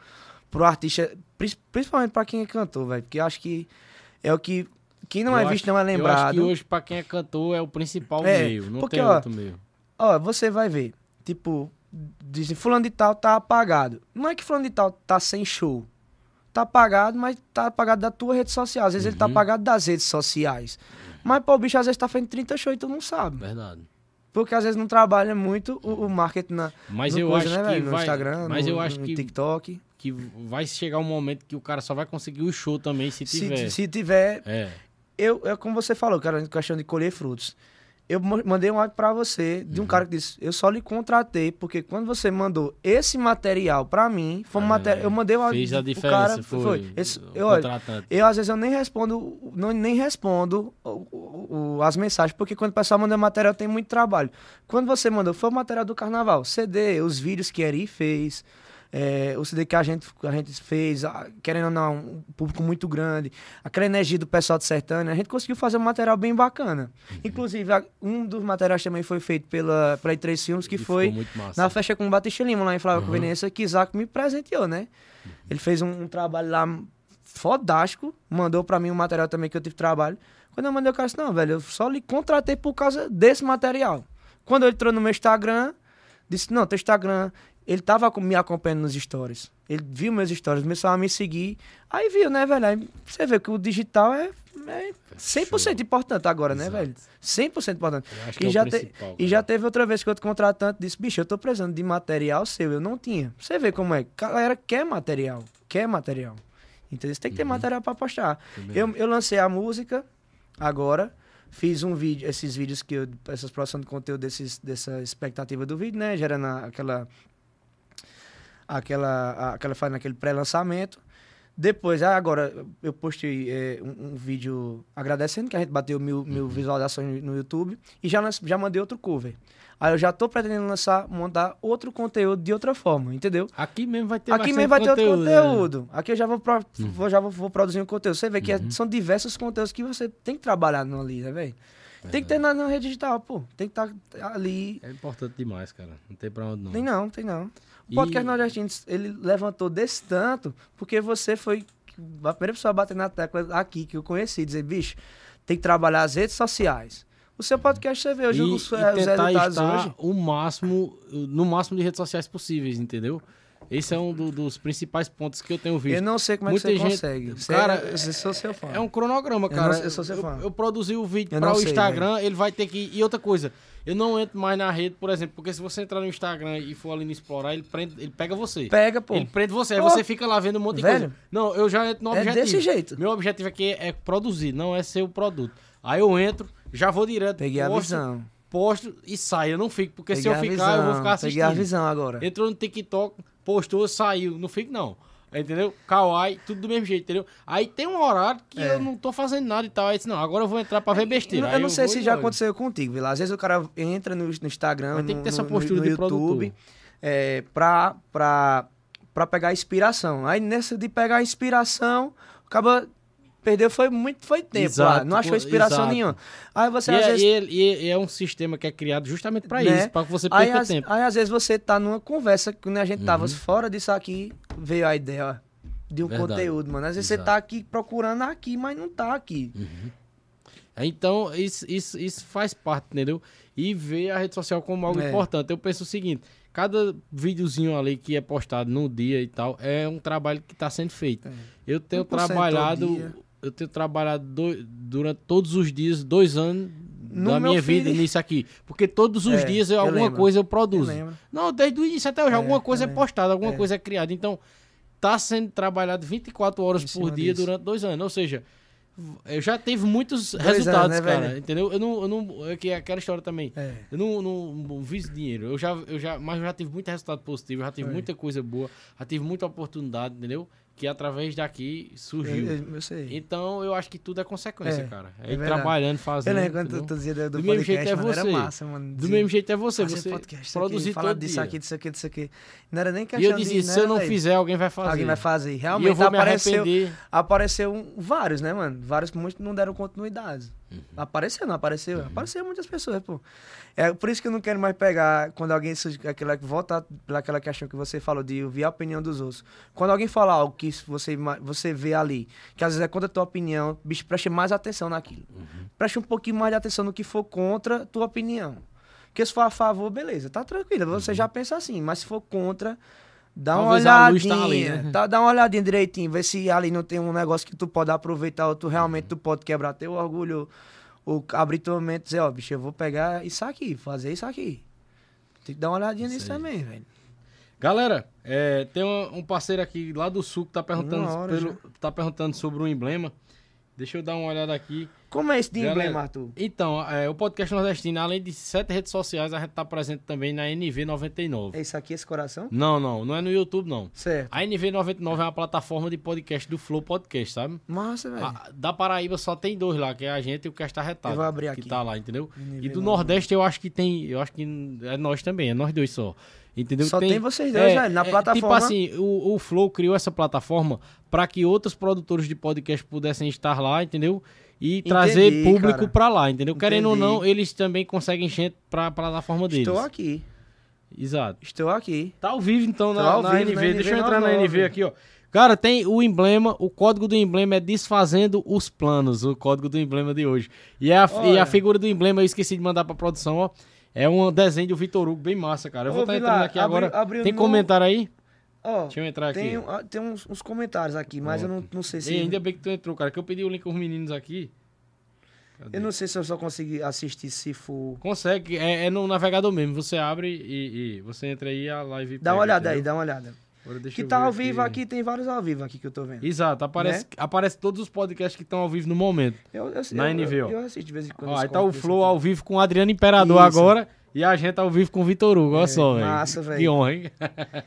pro artista, principalmente pra quem é cantor, velho, porque eu acho que é o que quem não Eu é acho- visto não é Eu acho lembrado. que hoje, pra quem é cantor, é o principal É, meio. Não porque, tem ó, outro meio. Ó, você vai ver, tipo, dizem, fulano de tal tá apagado. Não é que fulano de tal tá sem show. Tá apagado, mas tá apagado da tua rede social. Às vezes ele tá Uhum. apagado das redes sociais. Mas, pô, o bicho às vezes tá fazendo 30 shows e tu não sabe. Verdade. Porque às vezes não trabalha muito o, o marketing na, Mas no eu coisa, acho né, que velho? no vai... Instagram, mas no, eu acho no que, TikTok. que vai chegar um momento que o cara só vai conseguir o show também se tiver. Se, se tiver É. eu, é como você falou, cara, questão de colher frutos. Eu mandei um áudio para você de um uhum. cara que disse: Eu só lhe contratei porque quando você mandou esse material para mim, foi um é, material. Eu mandei um áudio. Fez a diferença, cara, foi. foi. Esse, eu, eu, às vezes, eu nem respondo, não, nem respondo o, o, as mensagens, porque quando o pessoal manda material tem muito trabalho. Quando você mandou, foi o material do carnaval, CD, os vídeos que Eri fez é, o CD que a gente, a gente fez, querendo ou não, um público muito grande, aquela energia do pessoal de Sertânia, a gente conseguiu fazer um material bem bacana. Uhum. Inclusive, um dos materiais também foi feito pela, pela três Filmes, que e foi na festa com o Batista Lima, lá em Flávio uhum. Conveniência, que Isaac me presenteou, né? Uhum. Ele fez um, um, trabalho lá fodástico, mandou para mim um material também que eu tive trabalho. Quando eu mandei o cara disse, não, velho, eu só lhe contratei por causa desse material. Quando ele entrou no meu Instagram, disse, não, teu Instagram ele tava me acompanhando nos stories. Ele viu meus stories, começou a me seguir. Aí viu, né, velho? Aí você vê que o digital é, é 100% Show. importante agora, né, Exato. né, velho? 100% importante. E, é já te, e já teve outra vez que outro contratante disse: bicho, eu tô precisando de material seu. Eu não tinha. Você vê como é. A galera quer material. Quer material. Então você tem que ter uhum. material para postar. Eu, eu lancei a música agora fiz um vídeo, esses vídeos que eu, essas produções de conteúdo desses, dessa expectativa do vídeo, né? Gerando aquela aquela, aquela faz naquele pré-lançamento. Depois, ah, agora, eu postei é, um, um, vídeo agradecendo que a gente bateu mil, mil uhum. visualizações no YouTube e já, já mandei outro cover. Aí eu já tô pretendendo lançar, montar outro conteúdo de outra forma, entendeu? Aqui mesmo vai ter Aqui mesmo vai ter outro conteúdo. É. Aqui eu já vou, pro, uhum. vou, já vou, vou, produzir um conteúdo. Você vê que é, uhum. é, são diversos conteúdos que você tem que trabalhar no ali, né, velho? Tem que ter na, na, rede digital, pô. Tem que estar tá ali. É importante demais, cara. Não tem pra onde não. Tem não, tem não. O podcast e... nordestino, ele levantou desse tanto porque você foi a primeira pessoa a bater na tecla aqui que eu conheci, dizer, bicho, tem que trabalhar as redes sociais. O seu podcast você vê hoje e, os, e os resultados hoje. o máximo, no máximo de redes sociais possíveis, entendeu? Esse é um do, dos principais pontos que eu tenho visto. Eu não sei como Muita é que você gente, consegue. Cara, eu, sou seu fã. É um cronograma, cara. Eu, não, eu sou seu fã. Eu, eu produzi o vídeo para o sei, Instagram, ele vai ter que. E outra coisa, eu não entro mais na rede, por exemplo, porque se você entrar no Instagram e for ali no explorar, ele, prende, ele pega você. Pega, pô. Ele prende você, pô. aí você fica lá vendo um monte de Velho, coisa. Não, eu já entro no objetivo. É desse jeito. Meu objetivo aqui é produzir, não é ser o produto. Aí eu entro, já vou direto. Peguei posto, a visão. Posto e saio. Eu não fico, porque Peguei se eu ficar, visão. eu vou ficar assistindo. Peguei a visão agora. Entrou no TikTok, postou, saiu. Não fico, não. Entendeu? Kawaii, tudo do mesmo jeito, entendeu? Aí tem um horário que é. eu não tô fazendo nada e tal. Aí disse, não, agora eu vou entrar pra ver besteira. Eu, eu não sei se já aconteceu contigo, Vila. Às vezes o cara entra no, no Instagram, Mas tem que ter no, essa postura no, no de YouTube, é, pra, pra, pra pegar inspiração. Aí nessa de pegar inspiração, acaba Perdeu foi muito foi tempo exato, lá, não achou inspiração exato. nenhuma. Aí você e às é, vezes e, é um sistema que é criado justamente para né? isso, para que você perca aí, tempo. Aí às vezes você tá numa conversa quando a gente uhum. tava fora disso aqui, veio a ideia de um Verdade. conteúdo, mano. Às vezes exato. você tá aqui procurando aqui, mas não tá aqui. Uhum. Então, isso, isso, isso faz parte, entendeu? E ver a rede social como algo é. importante. Eu penso o seguinte, cada videozinho ali que é postado no dia e tal, é um trabalho que está sendo feito. É. Eu tenho trabalhado eu tenho trabalhado do, durante todos os dias, dois anos no da minha filho. vida nisso aqui. Porque todos os é, dias eu, alguma coisa eu produzo. Eu não, desde o início até hoje, é, alguma coisa é postada, alguma é. coisa é criada. Então, tá sendo trabalhado 24 horas por dia disso. durante dois anos. Ou seja, eu já teve muitos dois resultados, anos, né, cara. Velho? Entendeu? Eu não. Eu não é, é aquela história também. É. Eu não, não, não vi dinheiro. Eu já, eu já, mas eu já tive muito resultado positivo, já tive muita coisa boa, já tive muita oportunidade, entendeu? Que através daqui surgiu. Eu, eu, sei. Então eu acho que tudo é consequência, é, cara. É, é trabalhando, fazendo. Eu lembro quando tu dizia do, do, do mesmo jeito é você. Era massa, mano. Do mesmo jeito é você. Você podcast, produzir falar disso aqui, disso aqui, disso aqui. Não era nem questão E eu dizia, se eu não fizer, alguém vai fazer. Alguém vai fazer. Realmente eu apareceu, apareceu vários, né, mano? Vários, muitos não deram continuidade. Uhum. Apareceu, não apareceu? Uhum. Apareceu muitas pessoas, pô. É por isso que eu não quero mais pegar quando alguém aquela volta pelaquela questão que você falou de ouvir a opinião dos outros. Quando alguém fala algo que você você vê ali, que às vezes é contra a tua opinião, bicho, preste mais atenção naquilo. Uhum. Preste um pouquinho mais de atenção no que for contra a tua opinião. Porque se for a favor, beleza, tá tranquilo, você uhum. já pensa assim, mas se for contra, Dá Talvez uma olhadinha, tá ali, né? tá, dá uma olhadinha direitinho, vê se ali não tem um negócio que tu pode aproveitar ou tu realmente tu pode quebrar teu orgulho, ou abrir tua mente e dizer, ó, oh, bicho, eu vou pegar isso aqui, fazer isso aqui. Tem que dar uma olhadinha nisso também, velho. Galera, é, tem um, um, parceiro aqui lá do sul que tá perguntando, pelo, tá perguntando sobre o emblema. Deixa eu dar uma olhada aqui. Como é esse de Galera, emblema, Arthur? Então, é, o podcast nordestino, além de sete redes sociais, a gente tá presente também na NV99. É isso aqui, esse coração? Não, não, não é no YouTube, não. Certo. A NV99 é uma plataforma de podcast do Flow Podcast, sabe? Massa, velho. A- da Paraíba só tem dois lá, que é a gente e o Casta Retado. Eu vou abrir Que aqui. tá lá, entendeu? NV99. E do Nordeste eu acho que tem. Eu acho que é nós também, é nós dois só. Entendeu? Só tem vocês dois, velho, na Tipo plataforma. assim, o, o Flow criou essa plataforma para que outros produtores de podcast pudessem estar lá, entendeu? E trazer público pra lá, entendeu? Querendo ou Entendi. não, eles também conseguem gente pra plataforma deles. Estou aqui. Exato. Estou aqui. Tá ao vivo então na, ao na vivo NV. na Deixa eu entrar na 99. NV aqui, ó. Cara, tem o emblema, o código do emblema é desfazendo os planos, o código do emblema de hoje. E a, e a figura do emblema eu esqueci de mandar pra produção, ó. É um desenho do Vitor Hugo, bem massa, cara. Eu vou Ô, estar Vilar, entrando aqui agora. abre o tem no- comentário aí? Ó, Deixa eu entrar aqui. tem, ah, tem uns, uns comentários aqui, mas eu não, não sei se... Ei, ainda bem que tu entrou, cara, que eu pedi o link aos meninos aqui. Cadê? Eu não sei se eu só consegui assistir se for... Consegue, é, é no navegador mesmo. Você abre e, e você entra aí a live. Dá uma pega, olhada aí, entendeu? dá uma olhada. Que tá ao vivo aqui, tem vários ao vivo aqui que eu tô vendo. Exato, aparece, Né? aparece todos os podcasts que estão ao vivo no momento. Eu, eu, Na eu, NV, eu, ó. eu assisto de vez em quando. Ó, aí tá o Flow aqui. ao vivo com o Adriano Imperador Isso. agora e a gente ao vivo com o Vitor Hugo. Olha É, só, velho. massa, velho. Que honra, hein?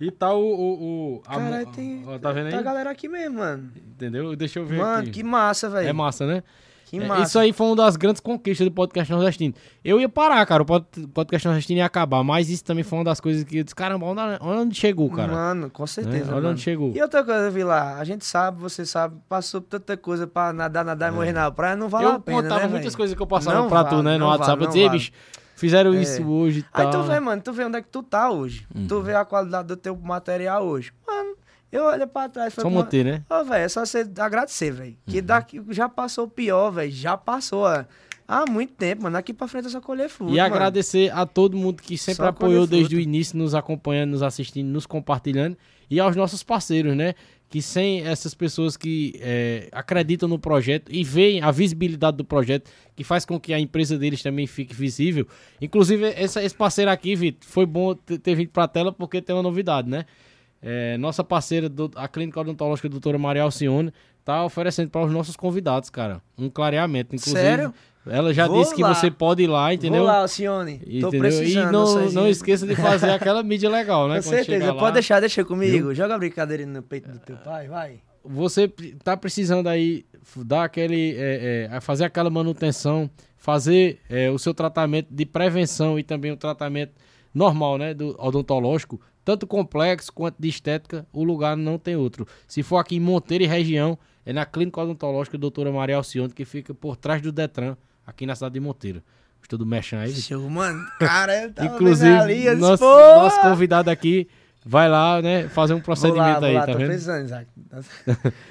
e tá o. o, o a- Caralho, a- tem... ó, tá vendo aí? Tá a galera aqui mesmo, mano. Entendeu? Deixa eu ver Mano, aqui. que massa, velho. É massa, né? Que É, massa. Isso aí foi uma das grandes conquistas do podcast nordestino. Eu ia parar, cara. O pod- podcast nordestino ia acabar, mas isso também foi uma das coisas que eu disse: caramba, onde, olha onde chegou, cara. Mano, com Né? certeza, Olha mano. onde chegou. E outra coisa, Vilar, a gente sabe, você sabe, passou tanta coisa pra nadar, nadar e morrer na praia, não vale É. eu a pena, contava né, muitas velho? coisas que eu passava Não pra vale, tu, né? No não WhatsApp. vale, eu dizia, vale. bicho, fizeram É. isso hoje e Aí tal. tu vê, mano, tu vê onde é que tu tá hoje. Uhum. Tu vê a qualidade do teu material hoje. Mano, eu olho pra trás e Só falei, manter, né? Ô, velho, é só você agradecer, velho. Uhum. Que daqui já passou o pior, velho. Já passou, ó. Há muito tempo, mano. Daqui pra frente é só colher fruto. E mano. agradecer a todo mundo que sempre Só apoiou desde o início, nos acompanhando, nos assistindo, nos compartilhando. E aos nossos parceiros, né? Que sem essas pessoas que é, acreditam no projeto e veem a visibilidade do projeto, que faz com que a empresa deles também fique visível. Inclusive, essa- esse parceiro aqui, Vitor, foi bom ter, ter vindo pra tela porque tem uma novidade, né? É, nossa parceira, do- a Clínica Odontológica doutora Maria Alcione, tá oferecendo para os nossos convidados, cara, um clareamento. Inclusive, Sério? ela já Vou disse que lá. você pode ir lá, entendeu? Vou lá, Alcione. Tô Entendeu? precisando. E não, não esqueça de fazer aquela mídia legal, né? Com Quando certeza. Pode deixar, deixa comigo. Joga a brincadeira no peito do teu pai, vai. Você tá precisando aí dar aquele. é, é, fazer aquela manutenção, fazer é, o seu tratamento de prevenção e também o tratamento normal, né? Do odontológico, tanto complexo quanto de estética, o lugar não tem outro. Se for aqui em Monteiro e região, é na Clínica Odontológica doutora Maria Alcione, que fica por trás do Detran, aqui na cidade de Monteiro. Gostou do Mechan aí? Show, mano. Cara, eu tava Inclusive, ali, eu nosso, nosso convidado aqui vai lá, né, fazer um procedimento lá, aí, lá, tá tô vendo? precisando, Isaac.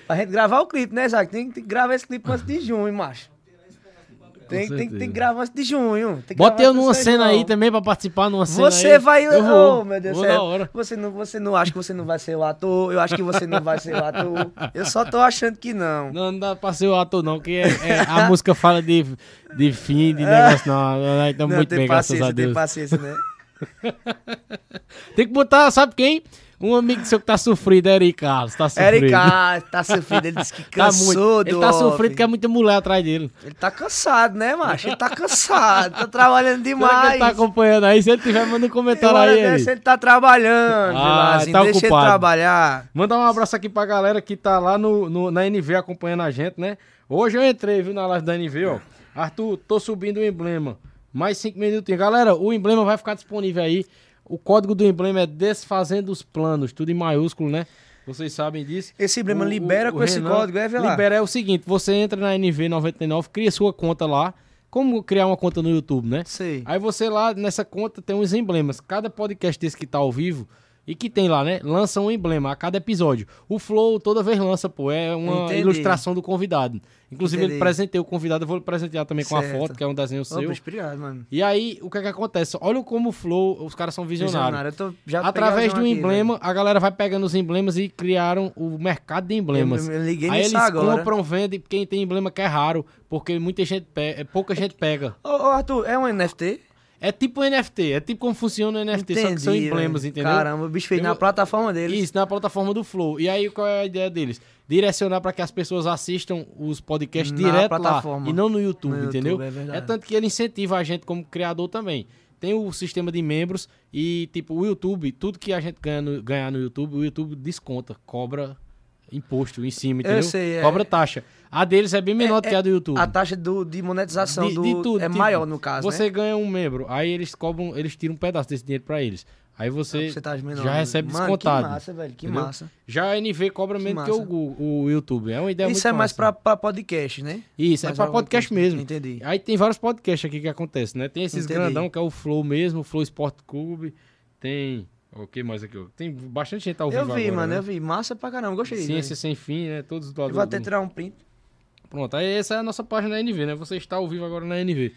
pra gente gravar o clipe, né, Isaac? Tem que gravar esse clipe antes de junho, macho. Tem, tem, tem que gravar antes de junho. Bota eu numa cena aí também pra participar numa cena Você aí. vai. Eu vou. Oh, meu Deus do céu. Você não, você não acha que você não vai ser o ator. Eu acho que você não vai ser o ator. Eu só tô achando que não. Não, não dá pra ser o ator não, que é, é- a música fala de, de fim, de negócio, não. Nós estamos muito tem bem, graças a paciência, tem Deus. paciência, né? Tem que botar, sabe quem? Um amigo seu que tá sofrido, é Eric Carlos, tá sofrido. Eric ah, tá sofrido. Ele disse que Tá cansou muito. do Ele tá sofrido off. porque é muita mulher atrás dele. Ele tá cansado, né, macho? Ele tá cansado. tá trabalhando Será que demais. ele tá acompanhando aí? Se ele tiver, manda um comentário aí. dessa ele tá trabalhando, Ah, Vilarzinho. tá Deixa ocupado. ele trabalhar. Mandar um abraço aqui pra galera que tá lá no, no- na NV acompanhando a gente, né? Hoje eu entrei, viu, na live da NV, ó. Arthur, tô subindo o emblema. Mais cinco minutinhos. Galera, o emblema vai ficar disponível aí. O código do emblema é Desfazendo os Planos, tudo em maiúsculo, né? Vocês sabem disso. Esse emblema O- o- libera o com esse Renan código, é, Vilar? Libera é o seguinte, você entra na NV99, cria sua conta lá. Como criar uma conta no YouTube, né? Sei. Aí você lá nessa conta tem uns emblemas. Cada podcast desse que tá ao vivo e que tem lá, né? Lança um emblema a cada episódio. O Flow toda vez lança, pô. É uma Entendi. ilustração do convidado. Inclusive, Entendi. ele presenteou o convidado. Eu vou presentear também com a Certo. foto, que é um desenho Ô, seu. obrigado, mano. E aí, o que é que acontece? Olha como o Flow, os caras são visionários. Visionário. Através do aqui, emblema, a galera vai pegando os emblemas e criaram o mercado de emblemas. Eu- eu liguei aí eles agora. compram, vendem, quem tem emblema que é raro, porque muita gente pega, pouca gente pega. Ô, ô, Arthur, é um NFT? É tipo NFT, é tipo como funciona o NFT, só que são Entendi, emblemas, entendeu? Caramba, o bicho fez na plataforma dele. Isso, na plataforma do Flow. E aí, qual é a ideia deles? Direcionar para que as pessoas assistam os podcasts Na direto plataforma. lá e não no YouTube, No YouTube, entendeu? é verdade. tanto que ele incentiva a gente como criador também. Tem o sistema de membros e, tipo, o YouTube, tudo que a gente ganha no, ganhar no YouTube, o YouTube desconta, cobra imposto em cima, entendeu? sei, é. Cobra taxa. A deles é bem menor É- do que a do YouTube. A taxa do, de monetização De- do, de tudo, é tipo, maior, no caso, Você né? ganha um membro, aí eles cobram, eles tiram um pedaço desse dinheiro pra eles. Aí você, Porcentagem menor, já né? recebe Mano, descontado. Que massa, velho, que entendeu? massa. Já a NV cobra Que menos que o, massa. o, YouTube. É uma ideia Isso é mais massa. pra, podcast, né? Isso, é mais pra pra podcast mesmo. Entendi. Aí tem vários podcasts aqui que acontece, né? Tem esses Entendi. grandão, que é o Flow mesmo, o Flow Sport Clube. Tem. O que mais aqui? Tem bastante gente ao vivo Eu vi, agora, mano, né? eu vi. Massa pra caramba, gostei. Ciência velho. Sem Fim, né? Todos do lado Eu vou até tirar um print. Pronto, aí essa é a nossa página da NV, né? Você está ao vivo agora na NV.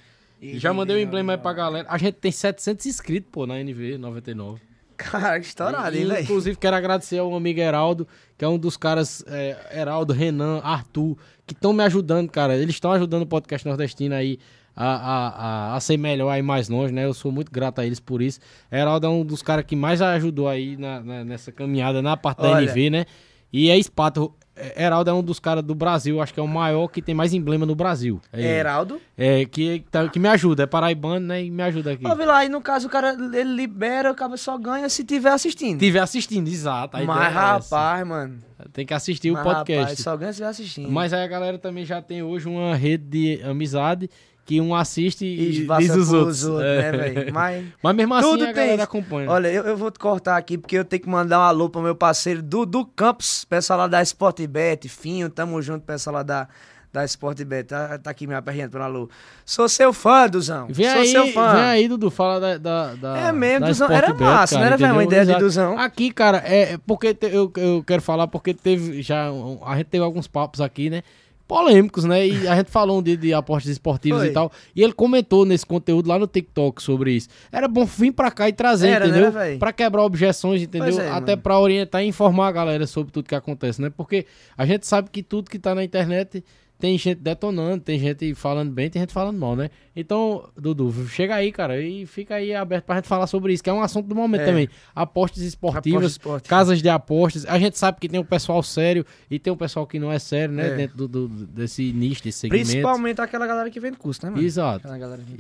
Já mandei o emblema aí pra galera. A gente tem 700 inscritos, pô, na NV 99. Cara, que estourado, E, hein, velho? Inclusive, quero agradecer ao amigo Heraldo, que é um dos caras, é, Heraldo, Renan, Arthur, que estão me ajudando, cara. Eles estão ajudando o podcast nordestino aí a, a, a, a ser melhor aí mais longe, né? Eu sou muito grato a eles por isso. Heraldo é um dos caras que mais ajudou aí na, na- nessa caminhada na parte da Olha. NV, né? E é Espato. É, Heraldo é um dos caras do Brasil, acho que é o maior que tem mais emblema no Brasil. É, ele. Heraldo. É, que, tá- que me ajuda, é paraibano, né? E me ajuda aqui. Ó, lá, e no caso o cara, ele libera, o cara só ganha se tiver assistindo. Estiver assistindo, exato. Mas, é essa. rapaz, mano. Tem que assistir o mas, podcast. Rapaz, só ganha se tiver assistindo. Mas aí a galera também já tem hoje uma rede de amizade que um assiste e, e diz os outros. outros, É. né, velho? Mas... Mas mesmo assim Tudo a tem acompanha. Olha, eu, eu vou te cortar aqui porque eu tenho que mandar um alô pro meu parceiro do Campus, pessoal lá da Sportbet, Finho, tamo junto, pessoal lá da, da Sportbet. Tá, tá aqui me aperreando pelo alô. Sou seu fã, Duzão. Vem Sou aí, seu fã. vem aí, Dudu, fala da. da, da É mesmo, da Duzão. Era Sportbet, massa, não era, velho, uma ideia de. Duzão. Aqui, cara, é é porque te- eu, eu quero falar porque teve já. A gente teve alguns papos aqui, né? Polêmicos, né? E a gente falou um dia de apostas esportivas Foi. e tal. E ele comentou nesse conteúdo lá no TikTok sobre isso. Era bom vir pra cá e trazer, Era, né, entendeu? véi? pra quebrar objeções, entendeu? É, Até mano. pra orientar e informar a galera sobre tudo que acontece, né? Porque a gente sabe que tudo que tá na internet tem gente detonando, tem gente falando bem, tem gente falando mal, né? Então, Dudu, chega aí, cara, e fica aí aberto pra gente falar sobre isso, que é um assunto do momento É. também. Apostas esportivas, esportivas. casas de apostas. A gente sabe que tem um pessoal sério e tem um pessoal que não é sério, né? É. Dentro do, do- desse nicho, desse segmento. Principalmente aquela galera que vende curso, né, mano? Exato.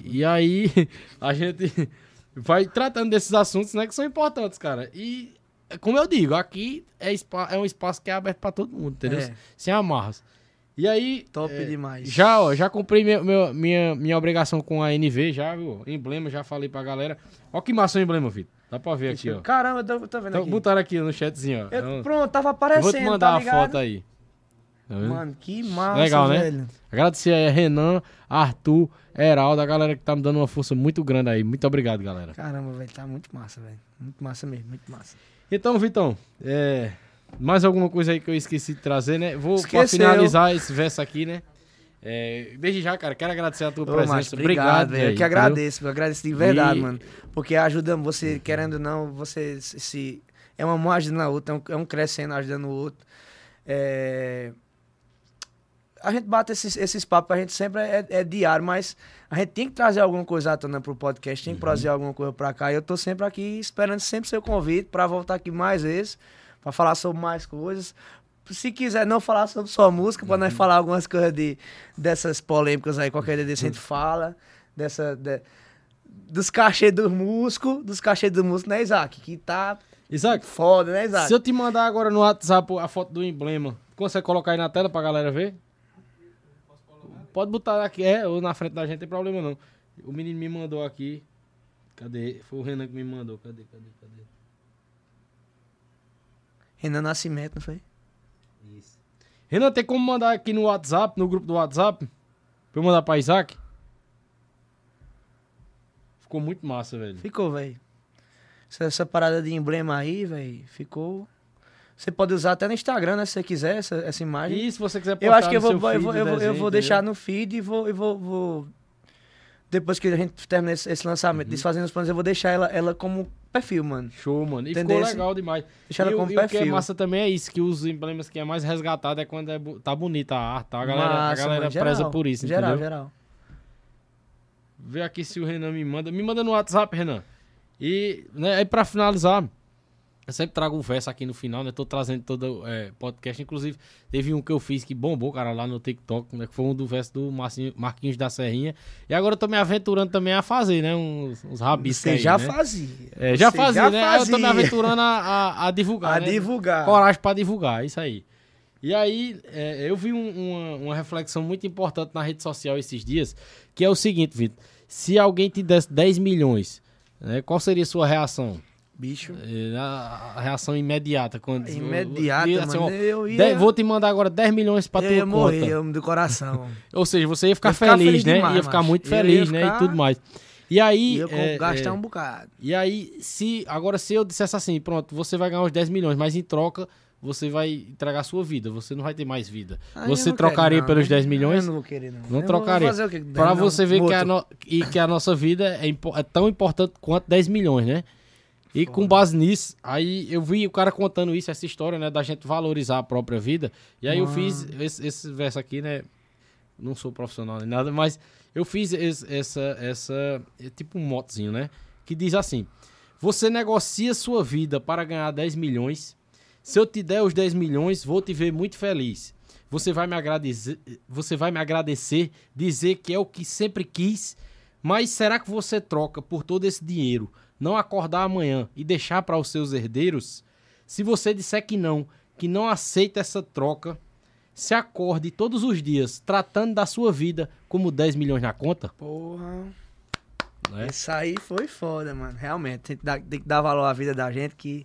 E aí, a gente vai tratando desses assuntos, né, que são importantes, cara. E, como eu digo, aqui é, é um espaço que é aberto pra todo mundo, entendeu? É. Sem amarras. E aí, Top é, demais. já, ó, já cumpri meu- meu- minha, minha obrigação com a NV, já, viu? Emblema, já falei pra galera. Ó que massa o emblema, Vitor. Dá pra ver aqui, ó. Caramba, eu tô, tô vendo Então, aqui. botaram aqui no chatzinho, ó. Eu- Então, pronto, tava aparecendo, vou te mandar tá a ligado? foto aí. Tá? Mano, que massa, Legal, né? velho. Agradecer aí a Renan, Arthur, Heraldo, a galera que tá me dando uma força muito grande aí. Muito obrigado, galera. Caramba, velho, tá muito massa, velho. Muito massa mesmo, muito massa. Então, Vitão, é, mais alguma coisa aí que eu esqueci de trazer, né? Vou finalizar esse verso aqui, né? É, desde já, cara, quero agradecer a tua Ô, presença. macho, obrigado, velho. Eu que agradeço, eu agradeço de verdade, E- mano. Porque ajuda você, querendo ou não, você se. é uma mão ajudando a outra, é um, é um crescendo ajudando o outro. É, A gente bate esses, esses papos, a gente sempre é, é diário, mas a gente tem que trazer alguma coisa à tona pro podcast, tem que trazer alguma coisa pra cá. E eu tô sempre aqui esperando sempre seu convite pra voltar aqui mais vezes, pra falar sobre mais coisas. Se quiser não falar sobre sua música, pra nós falar algumas coisas de, dessas polêmicas aí, qualquer dia desse a gente fala, dessa, de- dos cachê dos músicos, dos cachê dos músicos, né, Isaac? Que tá Isaac, foda, né, Isaac? se eu te mandar agora no WhatsApp a foto do emblema, consegue colocar aí na tela pra galera ver? Pode botar aqui, é, ou na frente da gente, não tem problema não. O menino me mandou aqui. Cadê? Foi o Renan que me mandou. Cadê, cadê, cadê? Renan Nascimento, não foi? Isso. Renan, tem como mandar aqui no WhatsApp, no grupo do WhatsApp? Pra eu mandar pra Isaac? Ficou muito massa, velho. Ficou, velho. Essa, essa parada de emblema aí, velho, ficou. Você pode usar até no Instagram, né? Se você quiser, essa, essa imagem. E se você quiser eu acho que eu no vou, eu feed vou, eu vou, eu vou deixar no feed e vou. E vou, vou- Depois que a gente terminar esse, esse lançamento, Uhum. desfazendo os planos, eu vou deixar ela, ela como perfil, mano. Show, mano. E Entendeu? ficou legal demais. Deixar ela como e o que é perfil. massa também é isso, que os emblemas que é mais resgatado é quando é tá bonita a arte, tá? A galera, Massa, a galera mano. Geral, preza por isso, geral, entendeu? Geral, ver aqui se o Renan me manda. Me manda no WhatsApp, Renan. E né, aí pra finalizar, eu sempre trago um verso aqui no final, né? Tô trazendo todo é, podcast. Inclusive, teve um que eu fiz que bombou, cara, lá no TikTok, né? Que foi um do verso do Marcinho, Marquinhos da Serrinha. E agora eu tô me aventurando também a fazer, né? Uns, uns rabiscos Você aí, já né? fazia. É, já Você fazia, já né? Aí Eu tô me fazia. aventurando a, a, a divulgar, A né? divulgar. Coragem pra divulgar, isso aí. E aí, é, eu vi um- uma, uma reflexão muito importante na rede social esses dias, que é o seguinte, Vitor. Se alguém te desse 10 milhões, né, qual seria a sua reação? Bicho. É, A, reação imediata. Quando, Imediata, eu- assim, mano. Eu ia, "Dez- vou te mandar agora 10 milhões pra eu tua ia morrer conta. eu, do coração. Ou seja, você ia ficar, Ia ficar feliz, feliz né? demais, ia ficar muito feliz, né? E ficar- tudo mais. E aí. E eu é, gastar é, um bocado. E aí, se agora se eu dissesse assim, pronto, você vai ganhar os 10 milhões, mas em troca você vai entregar a sua vida, você não vai ter mais vida. Você trocaria quero, pelos né? 10 milhões? Eu não vou querer, não. Não Eu trocaria. 10 você ver que a, no- que a nossa vida é, é tão importante quanto 10 milhões, né? E com base nisso, aí eu vi o cara contando isso, essa história, né? Da gente valorizar a própria vida. E aí eu fiz esse, esse verso aqui, né? Não sou profissional nem nada, mas eu fiz esse- essa, essa, é tipo um motezinho, né? Que diz assim: Você negocia sua vida para ganhar 10 milhões. Se eu te der os 10 milhões, vou te ver muito feliz. Você vai me agradecer, você vai me agradecer, dizer que é o que sempre quis, mas será que você troca por todo esse dinheiro, não acordar amanhã e deixar para os seus herdeiros? Se você disser que não, que não aceita essa troca, se acorde todos os dias tratando da sua vida como 10 milhões na conta, Porra. né? Isso aí foi foda, mano. Realmente. Tem que, dar, tem que dar valor à vida da gente que.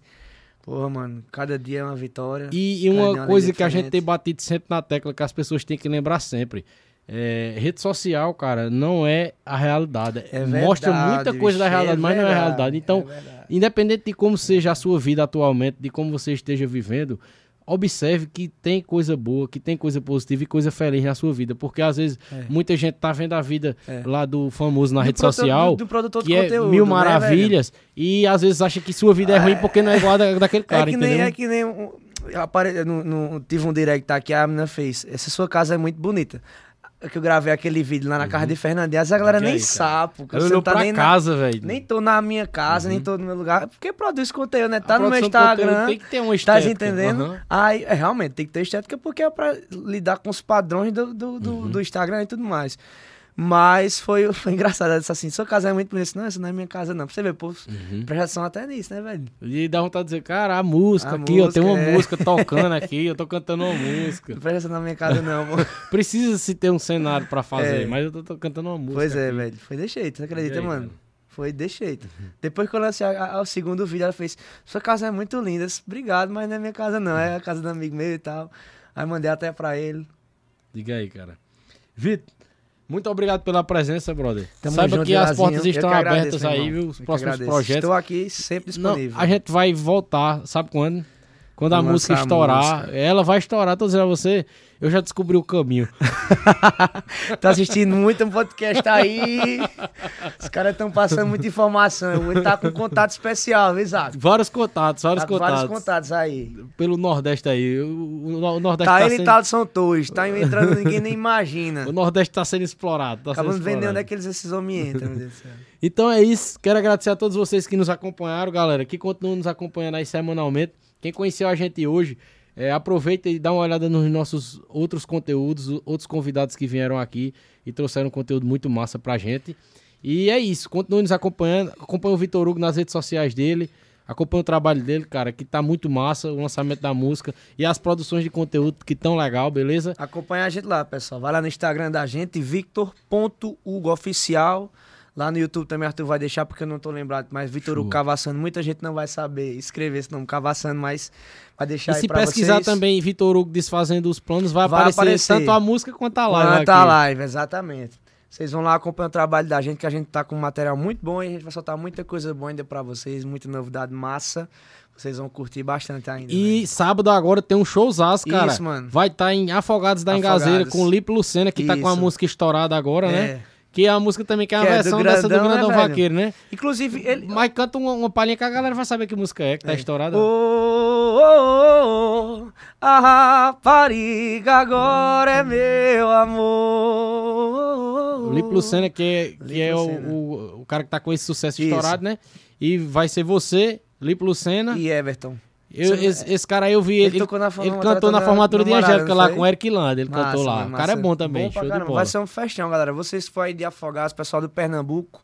Porra, mano. Cada dia é uma vitória. E, e dia é uma uma coisa que a gente tem batido sempre na tecla, que as pessoas têm que lembrar sempre. É, rede social, cara, não é a realidade. É Mostra verdade, muita coisa da realidade, mas não é a realidade. Então, é verdade. independente de como seja a sua vida atualmente, de como você esteja vivendo, observe que tem coisa boa, que tem coisa positiva e coisa feliz na sua vida. Porque às vezes É. muita gente tá vendo a vida É. lá do famoso na Do rede social. Do, do produtor que de conteúdo. é mil né, maravilhas e às vezes acha que sua vida é ruim porque não é igual a da, daquele cara, é que nem, é que nem um, apare... no, no- tive um direct aqui, a menina fez. Essa sua casa é muito bonita. É Que eu gravei aquele vídeo lá na casa de Fernandes, a galera E nem aí, cara? sabe, porque olhou não tá pra nem na- casa, velho. Nem tô na minha casa, nem tô no meu lugar. Porque produz conteúdo, né? A Tá no meu Instagram. Tem que ter uma Tá estética. entendendo? aham. Aí, é, realmente, tem que ter estética porque é pra lidar com os padrões do, do, do, Uhum. do Instagram e tudo mais. Mas foi, foi engraçado. Ela disse assim: sua casa é muito bonita. Não, essa não é minha casa, não. Pra você ver, pô, Uhum. presta atenção até nisso, né, velho? E dá vontade de dizer, cara, a música A aqui, ó, tem uma música, é. música tocando aqui, eu tô cantando uma música. Não presta atenção na minha casa, não, pô. Precisa se ter um cenário pra fazer, É. mas eu tô, tô cantando uma música. Pois é, aqui. velho. Foi de jeito, você acredita, aí, mano? Uhum. Foi de jeito. Depois que eu lancei o segundo vídeo, ela fez: Sua casa é muito linda. Disse, Obrigado, mas não é minha casa, não. É a casa do amigo meu e tal. Aí mandei até pra ele. Diga aí, cara. Vitor, muito obrigado pela presença, brother. Tamo Saiba junto, que as Vilazinho. portas estão agradeço, abertas aí, viu? Os próximos projetos. Estou aqui sempre Não, disponível. a gente vai voltar, sabe quando? Quando a música lançar a estourar, música. ela vai estourar, tô dizendo a você, eu já descobri o caminho. Tá assistindo muito um podcast aí. Os caras estão passando muita informação. Ele tá com contato especial, viu, Isaac? Vários contatos, vários Tá contatos. vários contatos aí. Pelo Nordeste aí. O, Nordeste Tá tá, ele e sendo, Thaleson Torres. Tá entrando ninguém nem imagina. o Nordeste tá sendo explorado. Tá vender explorado. onde é que eles esses homens entram, meu Deus do céu. Então é isso. Quero agradecer a todos vocês que nos acompanharam, galera, que continuam nos acompanhando aí semanalmente. Quem conheceu a gente hoje, é, aproveita e dá uma olhada nos nossos outros conteúdos, outros convidados que vieram aqui e trouxeram conteúdo muito massa pra gente. E é isso. Continue nos acompanhando. Acompanhe o Vitor Hugo nas redes sociais dele. Acompanhe o trabalho dele, cara, que tá muito massa, o lançamento da música e as produções de conteúdo que tão legal, beleza? Acompanha a gente lá, pessoal. Vai lá no Instagram da gente, victor.hugoficial. Lá no YouTube também Arthur vai deixar, porque eu não tô lembrado. Mas Vitor. Hugo Cavassano, muita gente não vai saber escrever esse nome Cavassano, mas vai deixar E aí se pesquisar vocês. também Vitor Hugo desfazendo os planos, vai, Vai aparecer, aparecer. tanto a música quanto a live. Quanto a live, exatamente. Vocês vão lá acompanhar o trabalho da gente, que a gente tá com um material muito bom e a gente vai soltar muita coisa boa ainda pra vocês, muita novidade massa. Vocês vão curtir bastante ainda. E velho. sábado agora tem um showzaço, cara. Isso, mano. Vai estar em Afogados da Afogados. Engazeira com o Lipe Lucena, que tá com a Isso. música estourada agora, né? É. Que é a música também que é a Que é do versão dessa do Grandão, né, Grandão? Vaqueiro, né? Inclusive, ele. Mas canta uma, uma palhinha que a galera vai saber que música é, que tá estourada. Oh, oh, oh, oh, a rapariga agora é meu amor. O Lipe Lucena, que é, que é o, o, o, cara que tá com esse sucesso Isso. estourado, né? E vai ser você, Lipe Lucena. E Everton. Eu, esse, esse, cara aí eu vi ele. Ele, na ele cantou na formatura de Angélica lá com o Eric Land. Ele massa, cantou lá. Massa. O cara é bom também. Bom show de bola. Vai ser um festão, galera. Vocês forem de Afogados, pessoal do Pernambuco,